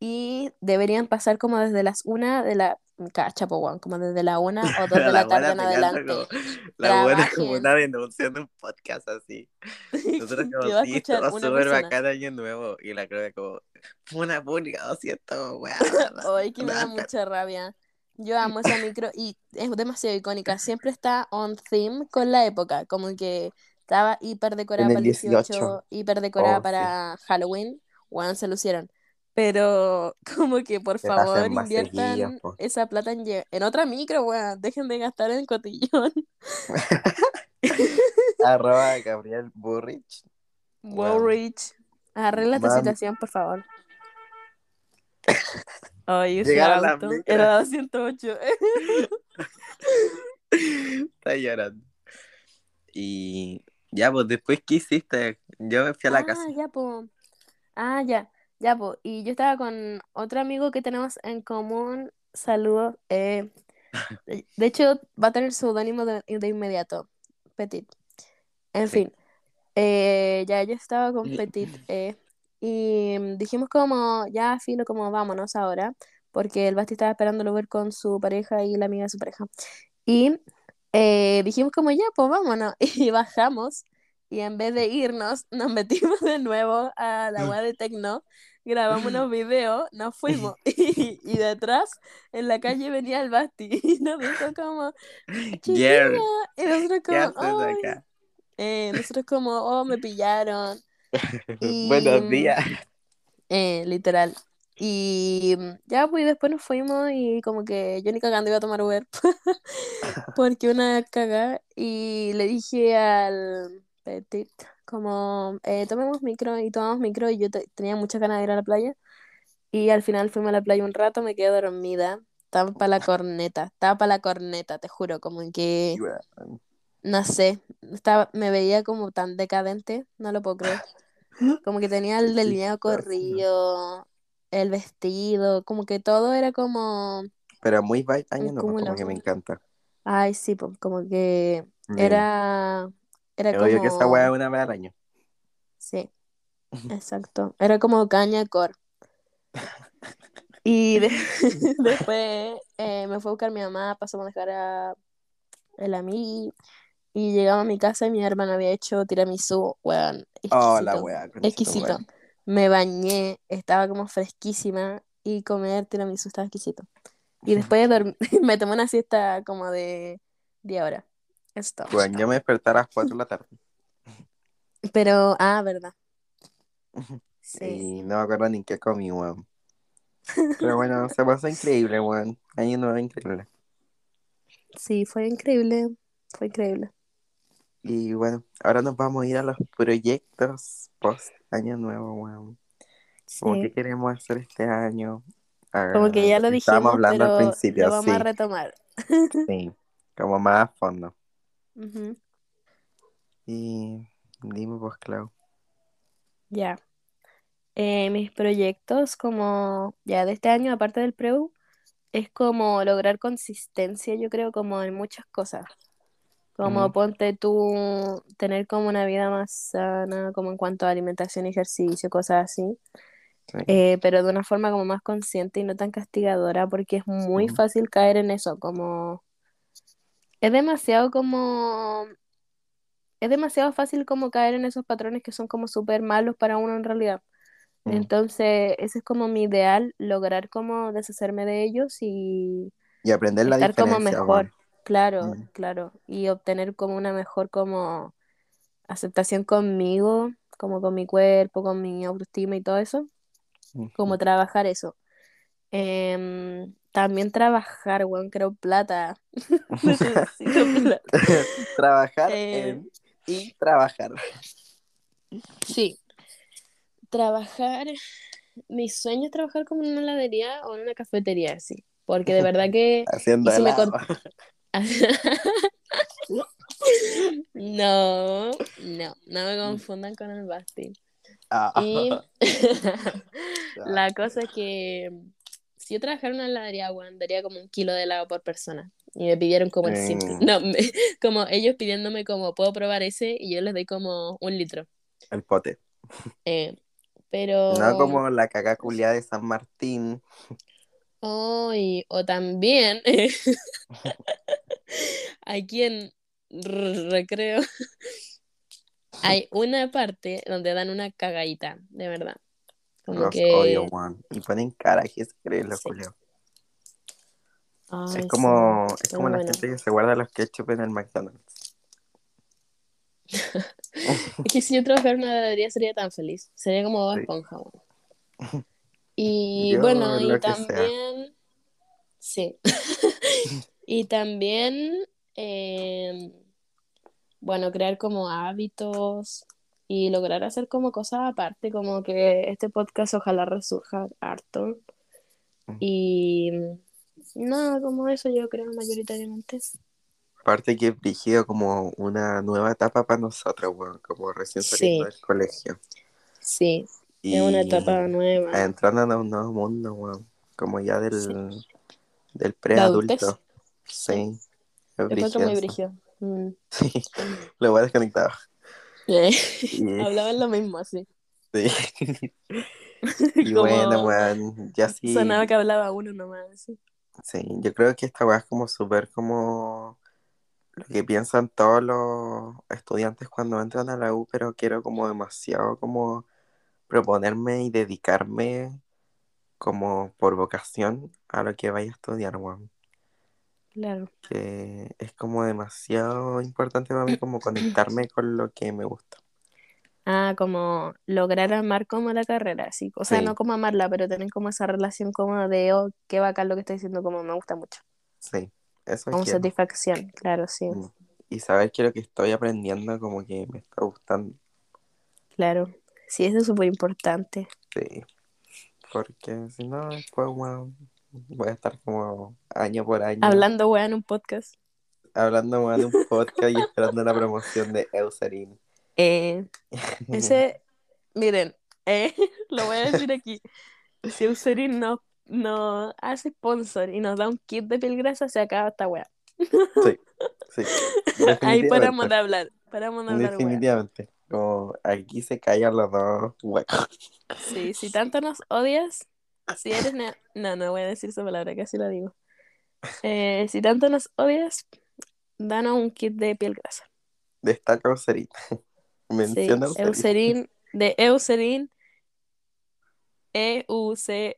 Y deberían pasar como desde las 1 de la. Cacha, como desde la 1 o 2 de la tarde en buena adelante. como- la buena como Trabajen. una denuncia en un podcast así. Nosotros que como, sí, estuvo una súper bacán año nuevo. Y la creo como, fue una pública, lo siento, weá. Ay, que me da mucha rabia. Yo amo esa micro y es demasiado icónica. Siempre está on theme con la época. Como que estaba hiper decorada para el 18, 18. hiper decorada Oh, sí. para Halloween. Weón, se lucieron. Pero como que por favor inviertan po. esa plata en, otra micro, weón. Dejen de gastar en cotillón. Arroba Gabriel Burrich. Wow, Wow. Rich. Arregla Mam. situación, por favor. Ay, ese auto. Era 208. Está llorando. Y ya, pues después, ¿qué hiciste? Yo me fui a la ah, casa. ya, po. Ah, ya, ya, po. Y yo estaba con otro amigo que tenemos en común. Saludos. eh, de de hecho, va a tener seudónimo de, de inmediato. Petit. En Sí. fin. eh, ya yo estaba con Petit. eh, y dijimos como, ya, filo, como vámonos ahora, porque el Basti estaba esperando ver con su pareja y la amiga de su pareja. Y eh, dijimos como, ya, pues vámonos, y bajamos, y en vez de irnos, nos metimos de nuevo a la web de Tecno, grabamos unos videos, nos fuimos, y, y detrás, en la calle venía el Basti, y nos dijo como, chiquilla, y nosotros ¿Qué haces como, "Ay". Eh, nosotros como, oh, me pillaron. Y, Buenos días. eh, literal. Y mm, ya, pues después nos fuimos y como que yo ni cagando iba a tomar Uber. Porque una caga. Y le dije al Petit, como, eh, tomemos micro y tomamos micro. Y yo te- tenía muchas ganas de ir a la playa. Y al final fuimos a la playa un rato, me quedé dormida. Estaba para la corneta, estaba para la corneta, te juro, como que, Weón. no sé, estaba, me veía como tan decadente, no lo puedo creer. Como que tenía el delineado corrido, el vestido, como que todo era como, Pero muy año nuevo, como que me encanta. ay, sí, como que Mm. Era, Es obvio que esa como, weá es una vez al año. sí, exacto, era como caña cor. Y de- después eh, me fue a buscar mi mamá, pasamos a dejar a el amigo y llegamos a mi casa y mi hermana había hecho tiramisú, weón, Oh, la exquisito, weá. exquisito. Me bañé, estaba como fresquísima y comer tiramisú estaba exquisito. Y después me tomé una siesta como de 10 horas. Todo. Bueno, yo me desperté a las 4 de la tarde. Pero, ah, verdad. Sí, Y no me acuerdo ni qué comí, weón. Pero bueno, se pasó increíble, weón. Año nuevo increíble. sí, fue increíble. Fue increíble. Y bueno, ahora nos vamos a ir a los proyectos post año nuevo, weón. Como Sí. que queremos hacer este año. Como que ya lo dijimos, hablando pero al principio, lo vamos a retomar. sí. Como más a fondo. Ujú. Y dime vos, Clau. Ya. Eh, mis proyectos, como ya de este año, aparte del preu, es como lograr consistencia, yo creo, como en muchas cosas. Como ponte tú, tener como una vida más sana, como en cuanto a alimentación, ejercicio, cosas así. Sí. Eh, pero de una forma como más consciente y no tan castigadora, porque es muy fácil caer en eso, como es demasiado como es demasiado fácil como caer en esos patrones que son como súper malos para uno en realidad. Mm. Entonces, ese es como mi ideal, lograr como deshacerme de ellos y Y aprender la estar como diferencia, mejor, weón. claro, Mm. claro, y obtener como una mejor como aceptación conmigo, como con mi cuerpo, con mi autoestima y todo eso, como Ujú. trabajar eso. Em, también trabajar, weón, quiero plata. Necesito plata. trabajar Eh, en y trabajar. sí, trabajar. Mi sueño es trabajar como en una heladería o en una cafetería, sí. Porque de verdad que. Haciendo si helado. No, no, no me confundan con el Basti. Ah. Y la cosa es que si yo trabajara en una heladería, weón, daría como un kilo de helado por persona. Y me pidieron como el simple. Mm. No, me- como ellos pidiéndome como, ¿puedo probar ese? Y yo les doy como un litro. El pote. Eh, pero... No como la caca de San Martín. Oh, y- o también aquí en Recreo hay una parte donde dan una cagadita, de verdad. Como Los que... odio, weón. Y ponen cara que se creen los Sí. Ay, Es como, sí, es como la bueno. gente que se guarda los ketchup en el McDonald's. Es que si yo trabajara en una heladería sería tan feliz. Sería como Bob Sí. Esponja. Y Yo bueno, y también... Sí. y también... em, bueno, crear como hábitos y lograr hacer como cosas aparte, como que este podcast ojalá resurja harto. Mm. Y nada, como eso yo creo mayoritariamente. Aparte que es brígido como una nueva etapa para nosotros, weón. Como recién saliendo Sí. del colegio. Sí, Y es una etapa nueva. entrando en un nuevo mundo, weón. Como ya del, Sí. del De preadulto. Sí. Es muy brígido. Mm. Sí. Lo voy a desconectar. Eh, Hablaban lo mismo así. Sí. y Como bueno, weón, ya sí. Sonaba que hablaba uno nomás. sí. Sí, yo creo que esta weá es como súper como lo que piensan todos los estudiantes cuando entran a la U, pero quiero como demasiado como proponerme y dedicarme como por vocación a lo que vaya a estudiar, weón. Claro. Que es como demasiado importante para mí como conectarme con lo que me gusta. Ah, como lograr amar como la carrera, sí. O sea, Sí. no como amarla, pero tener como esa relación como de, oh, qué bacán lo que estoy diciendo, como me gusta mucho. Sí, eso Como quiero. satisfacción, claro, sí, Mm. Y saber que lo que estoy aprendiendo como que me está gustando. claro. Sí, eso es súper importante. Sí. Porque si no, después, weón, voy a estar como año por año Hablando, weá, en un podcast. hablando weón, de un podcast y esperando la promoción de Eucerin. Eh, ese, miren, eh, lo voy a decir aquí. Si Eucerin no, no hace sponsor y nos da un kit de piel grasa, se acaba esta weá. Sí, sí. Ahí paramos de hablar. Paramos de hablar, weá. Definitivamente. Como aquí se callan los dos huecos. Sí, si tanto nos odias, si eres... No, no voy a decir esa palabra, casi la digo. Eh, si tanto nos odias, danos un kit de piel grasa. Destaca Eucerin. Sí, Menciona Eucerin. Eucerin, de Eucerin, E-U-C-E-E-R-I-N.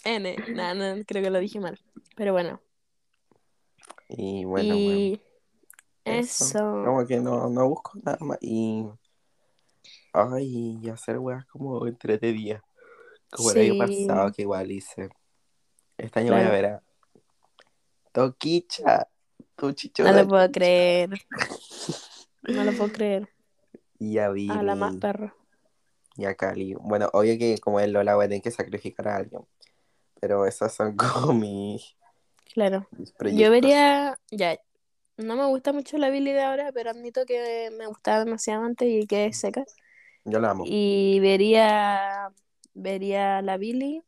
No, no, creo que lo dije mal. Pero bueno, Y bueno, y Eso. eso. Como que no, no busco nada más. Y. Ay, y hacer weas como entretenidas. Como el año pasado que igual hice. Este año voy a ver a Toquicha, tu No de lo puedo creer. No lo puedo creer. Y a A la más perro. y a Cali. Bueno, obvio que como es Lola voy a tener que sacrificar a alguien. Pero esos son como mis, Claro. mis Yo vería, ya, no me gusta mucho la Billy de ahora, pero admito que me gustaba demasiado antes y que es seca. Yo la amo. Y vería, vería a la Billy,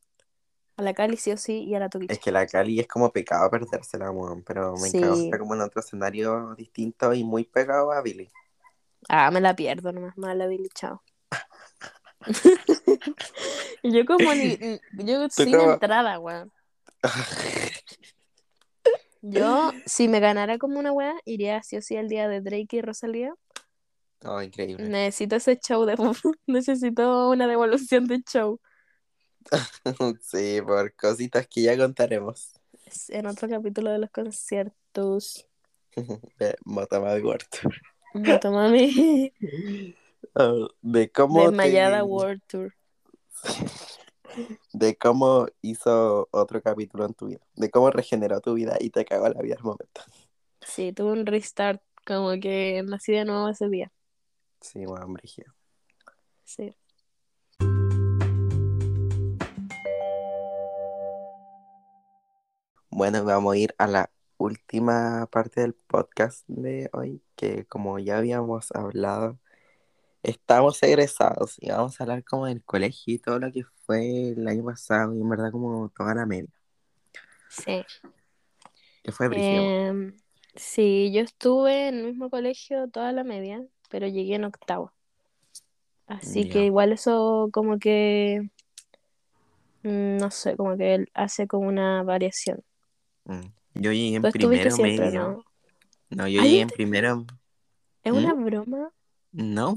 a la Cali sí o sí, y a la Toquicha. Es que la Cali es como pecado perdérsela, weón, pero me Sí. encanta como en otro escenario distinto y muy pegado a Billy. Ah, me la pierdo nomás, más la Billy, chao. Yo como ni, ni- yo sin como- entrada, weón. Yo, si me ganara como una weá, iría sí o sí al día de Drake y Rosalía. Oh, increíble. Necesito ese show de necesito una devolución de show. Sí, por cositas que ya contaremos. En otro capítulo de los conciertos. De Motomami World Tour. Motomami de cómo Desmayada te- World Tour. de cómo hizo otro capítulo en tu vida, de cómo regeneró tu vida y te cagó la vida al momento. Sí, tuve un restart, como que nací de nuevo ese día. Sí, weón, brígido. Sí. Bueno, vamos a ir a la última parte del podcast de hoy, que como ya habíamos hablado, estamos egresados y vamos a hablar como del colegio y todo lo que fue el año pasado y en verdad como toda la media, Sí. que fue. Em, sí, yo estuve en el mismo colegio toda la media, pero llegué en octavo. Así que igual eso como que, mm, no sé, como que hace como una variación. Mm. Yo llegué en estuviste primero siempre, medio. ¿no? No, yo llegué en primero. ¿Es ¿Mm? una broma? No.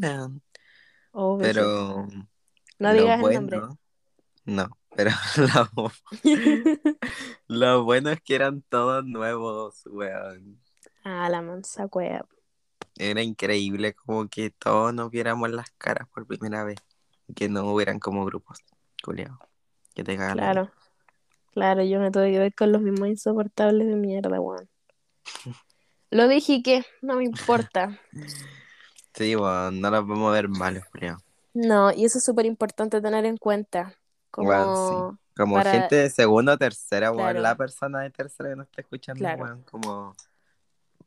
Obvio, sí. Pero No digas el nombre. no, pero lo, lo bueno es que eran todos nuevos, weón. Ah, la mansa cueva. Era increíble como que todos nos viéramos las caras por primera vez. Que no hubieran como grupos, culiao. Que te cagan. Claro, claro, yo me tuve que ver con los mismos insoportables de mierda, weón. Lo dije que no me importa. Sí, weón, no los vamos a ver malos, culiao. No, y eso es súper importante tener en cuenta. Como, Weón, sí. Como para- gente de segunda o tercera, weón, Claro. la persona de tercera que no está escuchando, Claro. weón, como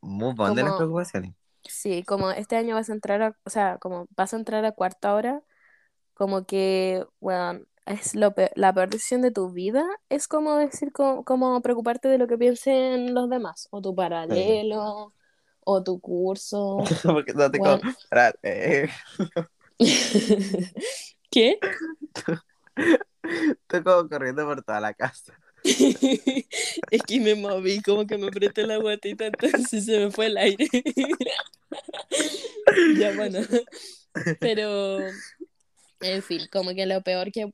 move on de las Como- preocupaciones. Sí, como este año vas a entrar a, o sea, como vas a entrar a cuarta hora, como que, weón, es lo pe- la peor decisión de tu vida, es como decir, como, como preocuparte de lo que piensen los demás, o tu paralelo, o tu curso. Porque no te eh. ¿Qué? Estoy como corriendo por toda la casa. es que me moví, como que me apreté la guatita, entonces se me fue el aire. ya bueno. Pero, en fin, como que lo peor que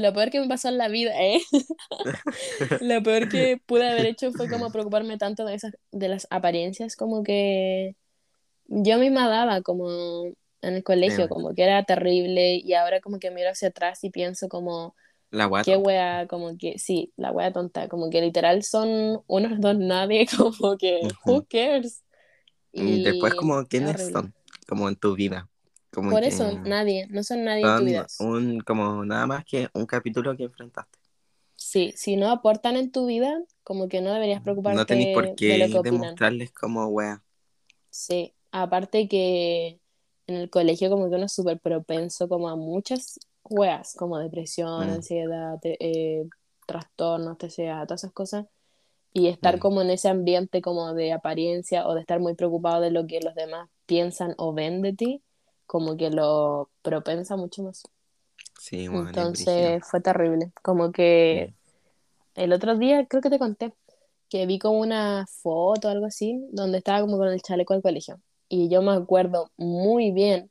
lo peor que me pasó en la vida, ¿eh? lo peor que pude haber hecho fue como preocuparme tanto de esas, de las apariencias, como que yo misma daba como en el colegio, como que era terrible, y ahora como que miro hacia atrás y pienso como, La wea qué wea, como que, sí, la wea tonta, como que literal son unos dos nadie, como que, who cares? Y después como, ¿quiénes horrible. son? Como en tu vida. Como Por que eso, nadie, no son nadie en tu son vida. un, como nada más que un capítulo que enfrentaste. Sí, si no aportan en tu vida, como que no deberías preocuparte No tenéis por de lo qué que opinan. demostrarles como wea. Sí, aparte que en el colegio como que uno es súper propenso como a muchas weas, como depresión, Mm. ansiedad, te- eh, trastornos, TCA, todas esas cosas. Y estar Mm. como en ese ambiente como de apariencia o de estar muy preocupado de lo que los demás piensan o ven de ti, como que lo propensa mucho más. Sí, bueno, es Entonces fue terrible. Como que Mm. el otro día, creo que te conté, que vi como una foto o algo así, donde estaba como con el chaleco del colegio. Y yo me acuerdo muy bien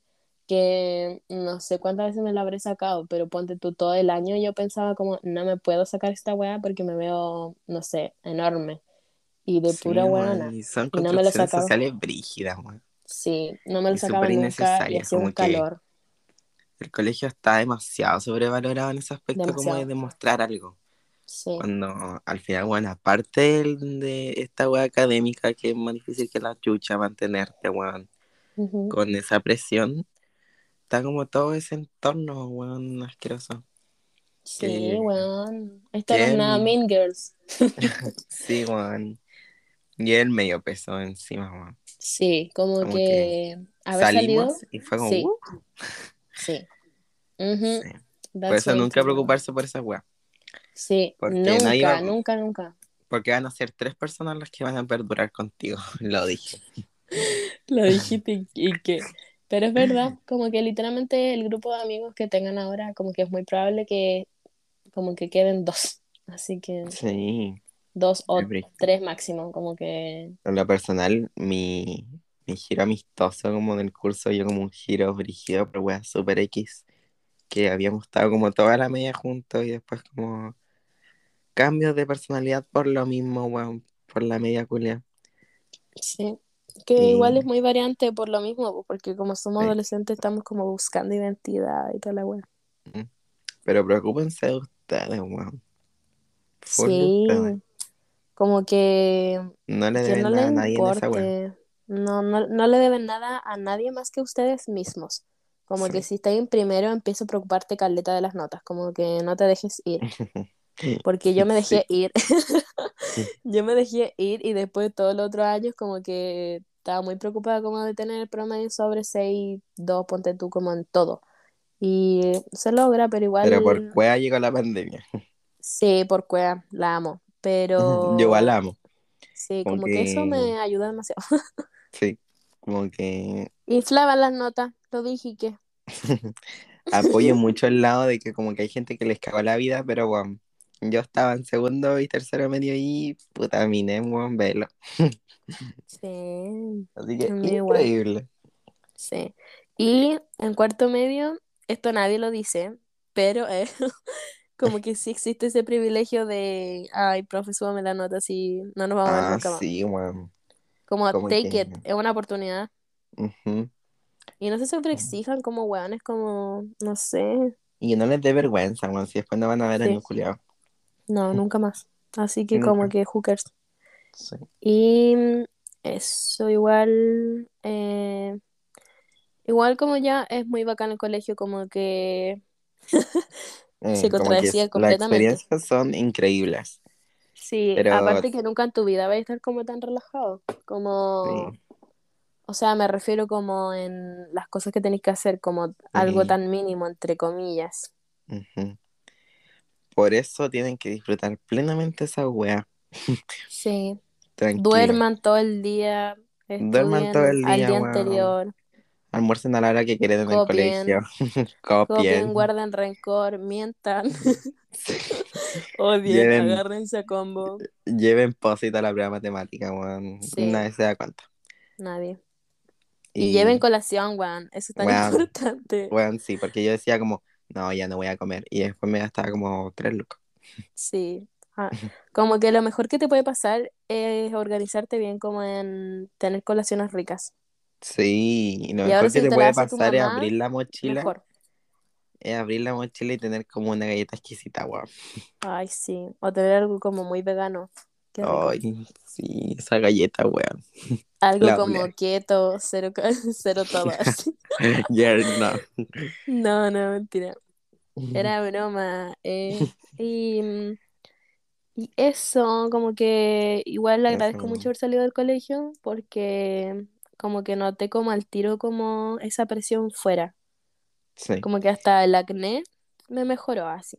que no sé cuántas veces me la habré sacado, pero ponte tú todo el año yo pensaba como, no me puedo sacar esta weá porque me veo, no sé, enorme. Y de Sí, pura weona. y son Y no me lo sacaba. sociales brígidas, weón. Sí, no me lo Y sacaba nunca y hacía un calor el colegio está demasiado sobrevalorado en ese aspecto como de demasiado. demostrar algo. Sí, Cuando al final, bueno, aparte de esta weá académica que es más difícil que la chucha mantenerte, weón, ujú. con esa presión, está como todo ese entorno, weón, asqueroso. Sí, Que, weón. Esto no es nada Mean Girls. sí, weón. Y el medio peso encima, weón. Sí, como Como que que haber salido, Salimos y fue como, sí, "Uh". sí. Por eso nunca preocuparse por esa weá. Sí, Porque nunca, va- nunca, nunca. Porque van a ser tres personas las que van a perdurar contigo, lo dije. Lo dijiste y que. Pero es verdad, como que literalmente el grupo de amigos que tengan ahora, como que es muy probable que como que queden dos. Así que Sí, dos o tres máximo, como que En lo personal, mi, mi giro amistoso como del curso, yo como un giro brígido, pero weá, super X, que habíamos estado como toda la media juntos y después como cambios de personalidad por lo mismo, weón, por la media culia. sí. Que igual es muy variante por lo mismo, po, porque como somos Sí. adolescentes estamos como buscando identidad y toda la wea. Pero preocúpense de ustedes, weón. Sí, ustedes. como que No le deben no nada a nadie en esa weá. importe, no, no, no le deben nada a nadie más que ustedes mismos. Como Sí. que si estás en primero, empieza a preocuparte caleta de las notas, como que no te dejes ir. Porque yo me dejé ir, yo me dejé ir y después todos los otros años como que estaba muy preocupada como de tener el promedio sobre 6, 2, ponte tú como en todo. Y se logra, pero igual Pero por cueva llegó la pandemia. sí, por cueva, la amo. Pero Yo igual la amo. sí, como como que eso me ayuda demasiado. Sí. Como que Inflaban las notas, lo dije que. apoyo mucho el lado de que como que hay gente que les cagó la vida, pero bueno, yo estaba en segundo y tercero medio y puta miné, weón, velo. Sí, Así que igual. increíble. sí. Y en cuarto medio, esto nadie lo dice, pero eh, como que sí existe ese privilegio de, ay, profe, súbame la nota si no nos vamos a ver Ah, nunca más. sí, weón. Como, como take que- it, es una oportunidad. Ujú. Y no se sobreexijan como weones, como, no sé, Y no les dé vergüenza, weón, si después no van a ver Sí. a los culiados. No, nunca más. Así que como que hookers. Sí. Y mm, eso igual, eh, igual como ya es muy bacán el colegio, como que Eh, Se contradecía las completamente. experiencias son increíbles. sí, Pero- aparte que nunca en tu vida vas a estar como tan relajado, como, Sí. o sea, me refiero como en las cosas que tenéis que hacer, como algo tan mínimo, entre comillas. Ujú. Por eso tienen que disfrutar plenamente esa wea. Sí, duerman todo el día, Duerman todo el al día, día weón. anterior. Almuercen a la hora que quieren en el colegio. Copien, Copien. guarden rencor, mientan, odien, Lleven- agárrense a combo. Lleven posito a la prueba matemática, weón. Sí. Nadie se da cuenta. Nadie. Y, lleven colación, weón. Eso es tan importante. Weón, sí, porque yo decía como, no, ya no voy a comer. Y después me gastaba como tres lucas. Sí. Ah, Como que lo mejor que te puede pasar es organizarte bien como en tener colaciones ricas. Sí, y lo Y mejor que te puede pasar es abrir la mochila. Mejor. Es abrir la mochila y tener como una galleta exquisita, weón. Ay, sí. O tener algo como muy vegano. Qué rico. Ay, sí, esa galleta, weón. Algo la como keto, cero, cero todo así. Ya, no. No, no, mentira. Era broma. eh, y, mm, y eso, como que igual le agradezco Eso. mucho haber salido del colegio porque como que noté como al tiro como esa presión fuera. Sí, Como que hasta el acné me mejoró así.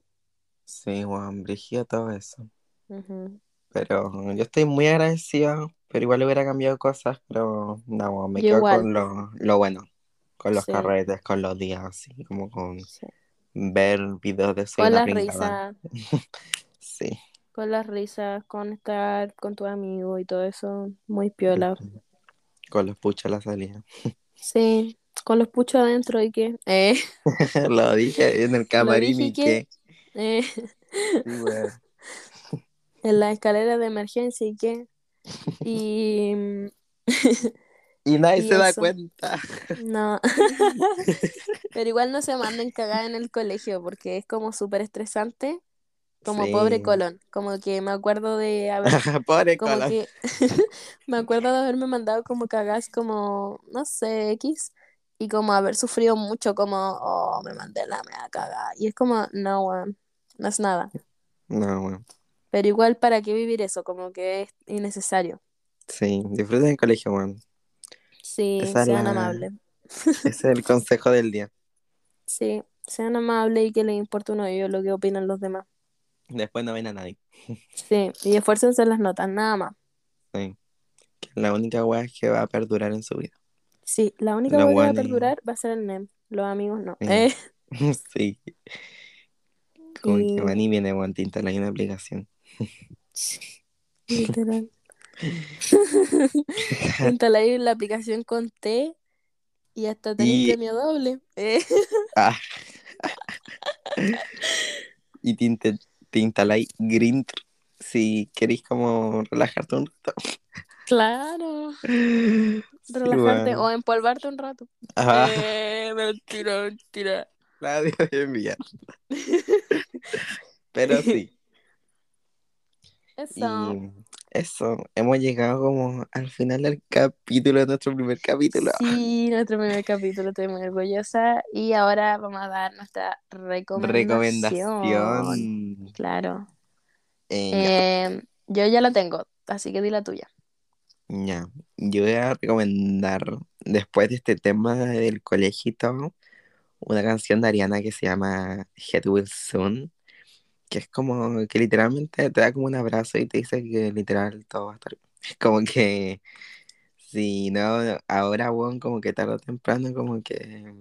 sí, weón, brígido todo eso. Ujú. Pero yo estoy muy agradecido, pero igual hubiera cambiado cosas, pero no, me Yo quedo igual. con lo, lo bueno, con los Sí. carretes, con los días, así, como con Sí. ver videos de Soy Con las risas, Sí. con las risas, con estar con tu amigo y todo eso, muy piola. Con los puchos a la salida. Sí, con los puchos adentro y que, eh, Lo dije en el camarín y que. eh, Sí. En la escalera de emergencia y que, y mm, Y nadie Y se da cuenta. no, pero igual no se manden cagada en el colegio porque es como súper estresante, como Sí. pobre Colón, como que me acuerdo de haber Pobre como Colón. que me acuerdo de haberme mandado como cagadas como, no sé, X, y como haber sufrido mucho, como, oh, me mandé la mea cagada. Y es como, no, weón, no es nada. No, weón. Pero igual, ¿para qué vivir eso? Como que es innecesario. Sí, disfruten el colegio, weón. Sí, Esa sean la- amables. Ese es el consejo del día. Sí, sean amables y que les importe uno yo lo que opinan los demás. Después no ven a nadie. Sí, y esfuércense en las notas, nada más. Sí. Que la única weá que va a perdurar en su vida. Sí, la única cosa que va a y- perdurar va a ser el NEM. Los amigos no. Sí. Eh, sí. Como Y- que van y viene, weón, tinta hay una aplicación. Literal. Instaláis la aplicación con T y hasta tenéis Y- premio doble. Eh, Ah. y te, inte- te instaláis Green si queréis como relajarte un rato. claro. Sí, Relajarte weón. o empolvarte un rato. Ah, Eh, mentira, mentira. nadie enviar. Pero sí. Eso. Y eso, hemos llegado como al final del capítulo, de nuestro primer capítulo. Sí, nuestro primer capítulo, estoy muy orgullosa. Y ahora vamos a dar nuestra recomendación. Recomendación. Claro. Eh. Eh, yo ya la tengo, así que di la tuya. Ya, yo voy a recomendar, después de este tema del colegio y todo, una canción de Ariana que se llama Head Will Soon, que es como que literalmente te da como un abrazo y te dice que literal todo va a estar bien. Como que, si no, ahora, weón, como que tarde o temprano, como que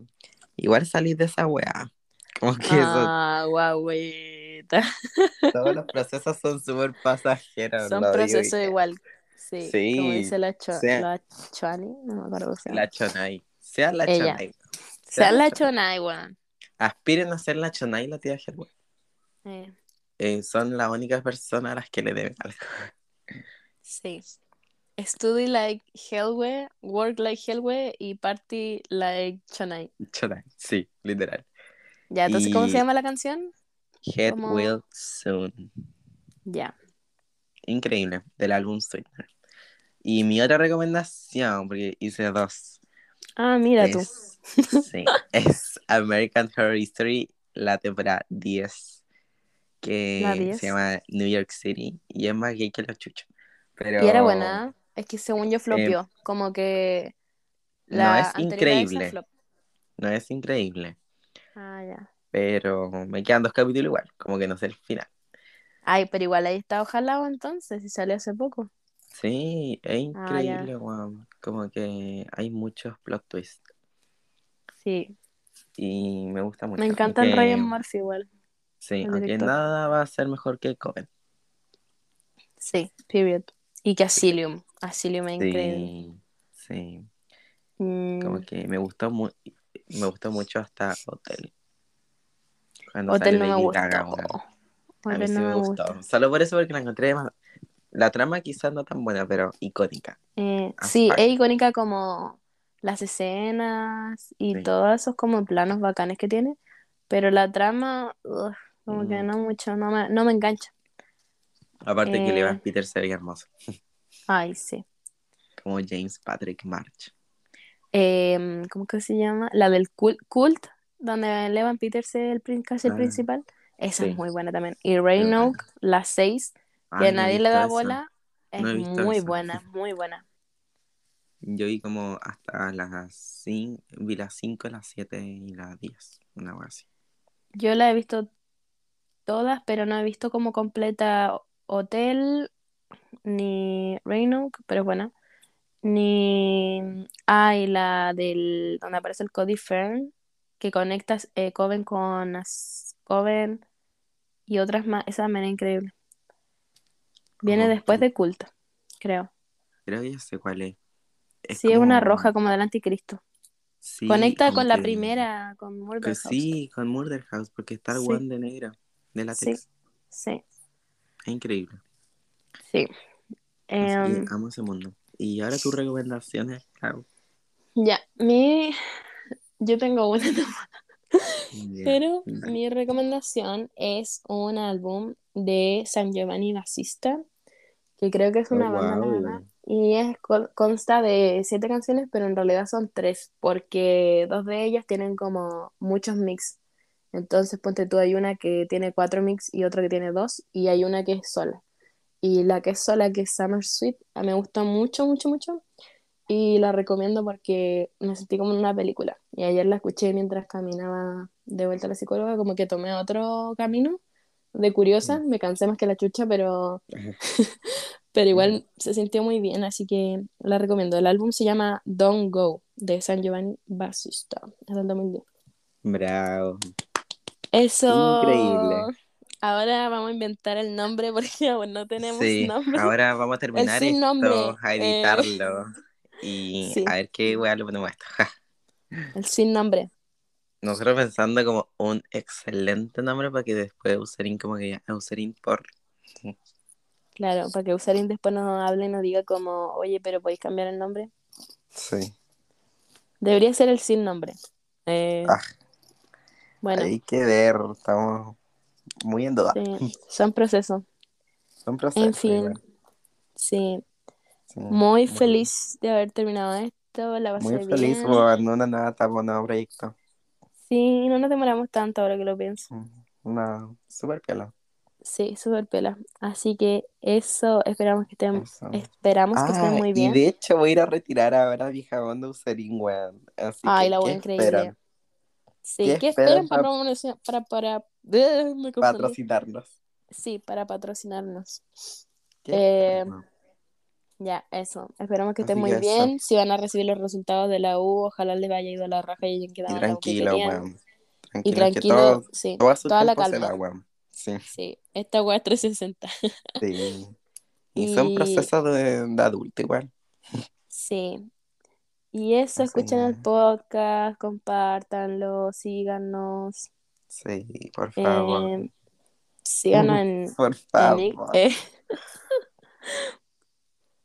igual salís de esa weá. Como que eso, Ah, guauita. todos los procesos son súper pasajeros. Son digo procesos igual. Sí, Sí, como dice la, cho sea- la Chani, no me acuerdo cómo se llama. La Chonai. Sea la Ella. Chonai. Sea la Chonai. Chonai, weón. Aspiren a ser la Chonai la tía Helwe. Eh, Eh, son las únicas personas a las que le deben algo. sí. Study like Hellway, work like Hellway y party like Chonai. Chonai, sí, literal. Ya, entonces, ¿cómo se llama la canción? Head Will Soon. Ya. Increíble, del álbum Sweetener. Y mi otra recomendación, porque hice dos. Ah, mira tú. sí, es American Horror History, la temporada 10, que La 10. se llama New York City, y es más gay que los chuchos. Pero Y era buena, es que según yo flopió, como que no la es a esa increíble, no es increíble, Ah, ya. pero me quedan dos capítulos igual, como que no sé el final. Ay, pero igual ahí está ojalá entonces, si salió hace poco. Sí, es Ah, increíble, weón. Como que hay muchos plot twists. Sí, Y me gusta mucho. me encanta el aunque- Ryan Murphy igual. Sí, el aunque director. nada va a ser mejor que Coven. Sí, period. Y que Asylum. Asylum es increíble. Sí. Mm, Como que me gustó mu- me gustó mucho hasta Hotel. Cuando Hotel no me gustó. A mí sí no me me gustó. gusta. Solo por eso porque la encontré más. La trama quizás no tan buena, pero icónica. Eh, sí, es icónica como las escenas y Sí. todos esos como planos bacanes que tiene, pero la trama, ugh, como que Mm. no mucho, no me, no me engancha. Aparte que Eh. Levan Peter se veía hermoso. Ay, sí. Como James Patrick March. Em, ¿cómo que se llama? La del cult, cult donde Levan Peters es el, casi el Ah, principal. Esa es muy buena también. Y Rainoke, las seis, que Ay, no he nadie le da bola, es No muy buena, muy buena. Yo vi como hasta las 5, vi las 5, las 7 y las 10. Una cosa así. Yo la he visto todas, pero no he visto como completa Hotel ni Rainoke, pero bueno. Ni. Ay, la del. donde aparece el Cody Fern, que conecta eh, Coven con As- Coven y otras más. Esa manera increíble. Viene después de Culto, creo. Creo que ya sé cuál es. sí, es una roja como del anticristo. Sí, Conecta con la primera, con Murder House. sí, con Murder House, porque está el Sí. one de negra, de látex. Sí, Es increíble. sí. Em, amo ese mundo. Y ahora tus recomendaciones, claro. ya, mi. Yo tengo una Ya, Pero mi recomendación es un álbum de San Giovanni Bassista, que creo que es una Oh, banda, wow. verdad, y es, con- consta de siete canciones, pero en realidad son tres, porque dos de ellas tienen como muchos mix. Entonces, ponte tú, hay una que tiene cuatro mix y otra que tiene dos, y hay una que es sola. Y la que es sola, que es Summer Sweet, a mí me gusta mucho, mucho, mucho. Y la recomiendo porque me sentí como en una película. Y ayer la escuché mientras caminaba de vuelta a la psicóloga, como que tomé otro camino de curiosa. Me cansé más que la chucha, pero, pero igual se sintió muy bien, así que la recomiendo. El álbum se llama Don't Go, de San Giovanni Bassista, es del 2010. Bravo. Eso. Increíble. Ahora vamos a inventar el nombre porque aún no tenemos Sí, nombre. ahora vamos a terminar esto, nombre, a eh. editarlo. Y Sí. a ver qué weá le ponemos a esto. Ja. El sin nombre. Nosotros pensando como un excelente nombre para que después Userin como que ya, Userin por... Claro, para que Usarin después nos hable y nos diga como, oye, pero podéis cambiar el nombre. Sí. Debería ser el sin nombre. Eh, Ah, bueno, Hay que ver, estamos muy en duda. sí, son procesos. Son procesos, En fin, igual. sí, Sí, muy feliz de haber terminado esto, la pasé Muy feliz bien. por una nueva etapa, un nuevo proyecto. Sí, no nos demoramos tanto ahora que lo pienso. Una super pela. Sí, súper pela. Así que eso, esperamos que estén, Eso. esperamos que estén Ah, muy y bien. de hecho voy a ir a retirar ahora a vieja onda Userin, weón. Así Ay, que, la ¿qué buena increíble. esperan? Sí, ¿Qué ¿qué esperan para para, para, eh. Patrocinarnos. Sí, para patrocinarnos. ¿Qué Eh? Ya, eso. Esperamos que estén Así muy eso. bien. Si van a recibir los resultados de la U, ojalá les vaya ido a la raja y hayan Y quedado tranquilo, weón. Y Tranquilo, que tranquilo, todo, sí, todo toda la calma. Sí, Sí, esta weá es 360. sí. Y son Y- procesos de, de adulto igual. Sí. Y eso, Así escuchen el es. podcast, compártanlo, síganos. Sí, por favor. eh, síganos en, por en favor. i- eh,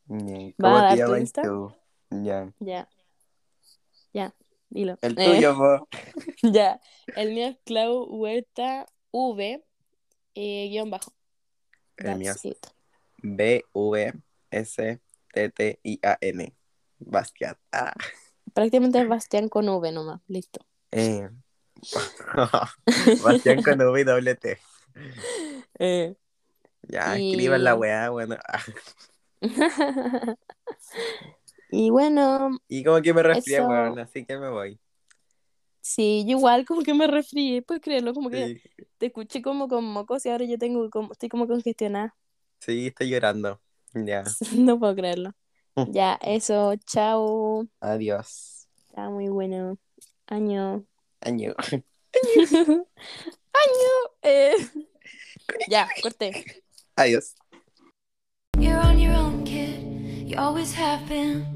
Ñe, ¿Va a ¿Cómo te llamas tú? Ya. ya. Ya, dilo. El Eh, tuyo, po. ya. El mío es Clau Huerta V eh, guion bajo. El mío That's es it. B-V-S-T-T-I-A-N. Bastián. Ah. Prácticamente es Bastián con V nomás. Listo. Eh. Bastián con V y doble T. Eh, Ya, Y- escriban la weá, bueno. Y bueno, Y como que me resfrié, Eso. weón, así que me voy. sí, yo igual como que me resfrié, puedes creerlo, como que Sí, te escuché como con mocos y ahora yo tengo como, estoy como congestionada. sí, estoy llorando. Ya, No puedo creerlo. Ya, eso, chao. adiós. Está muy bueno. Año. Año. Año. Eh. Ya, corté. Adiós. You're on your own, kid. You always have been.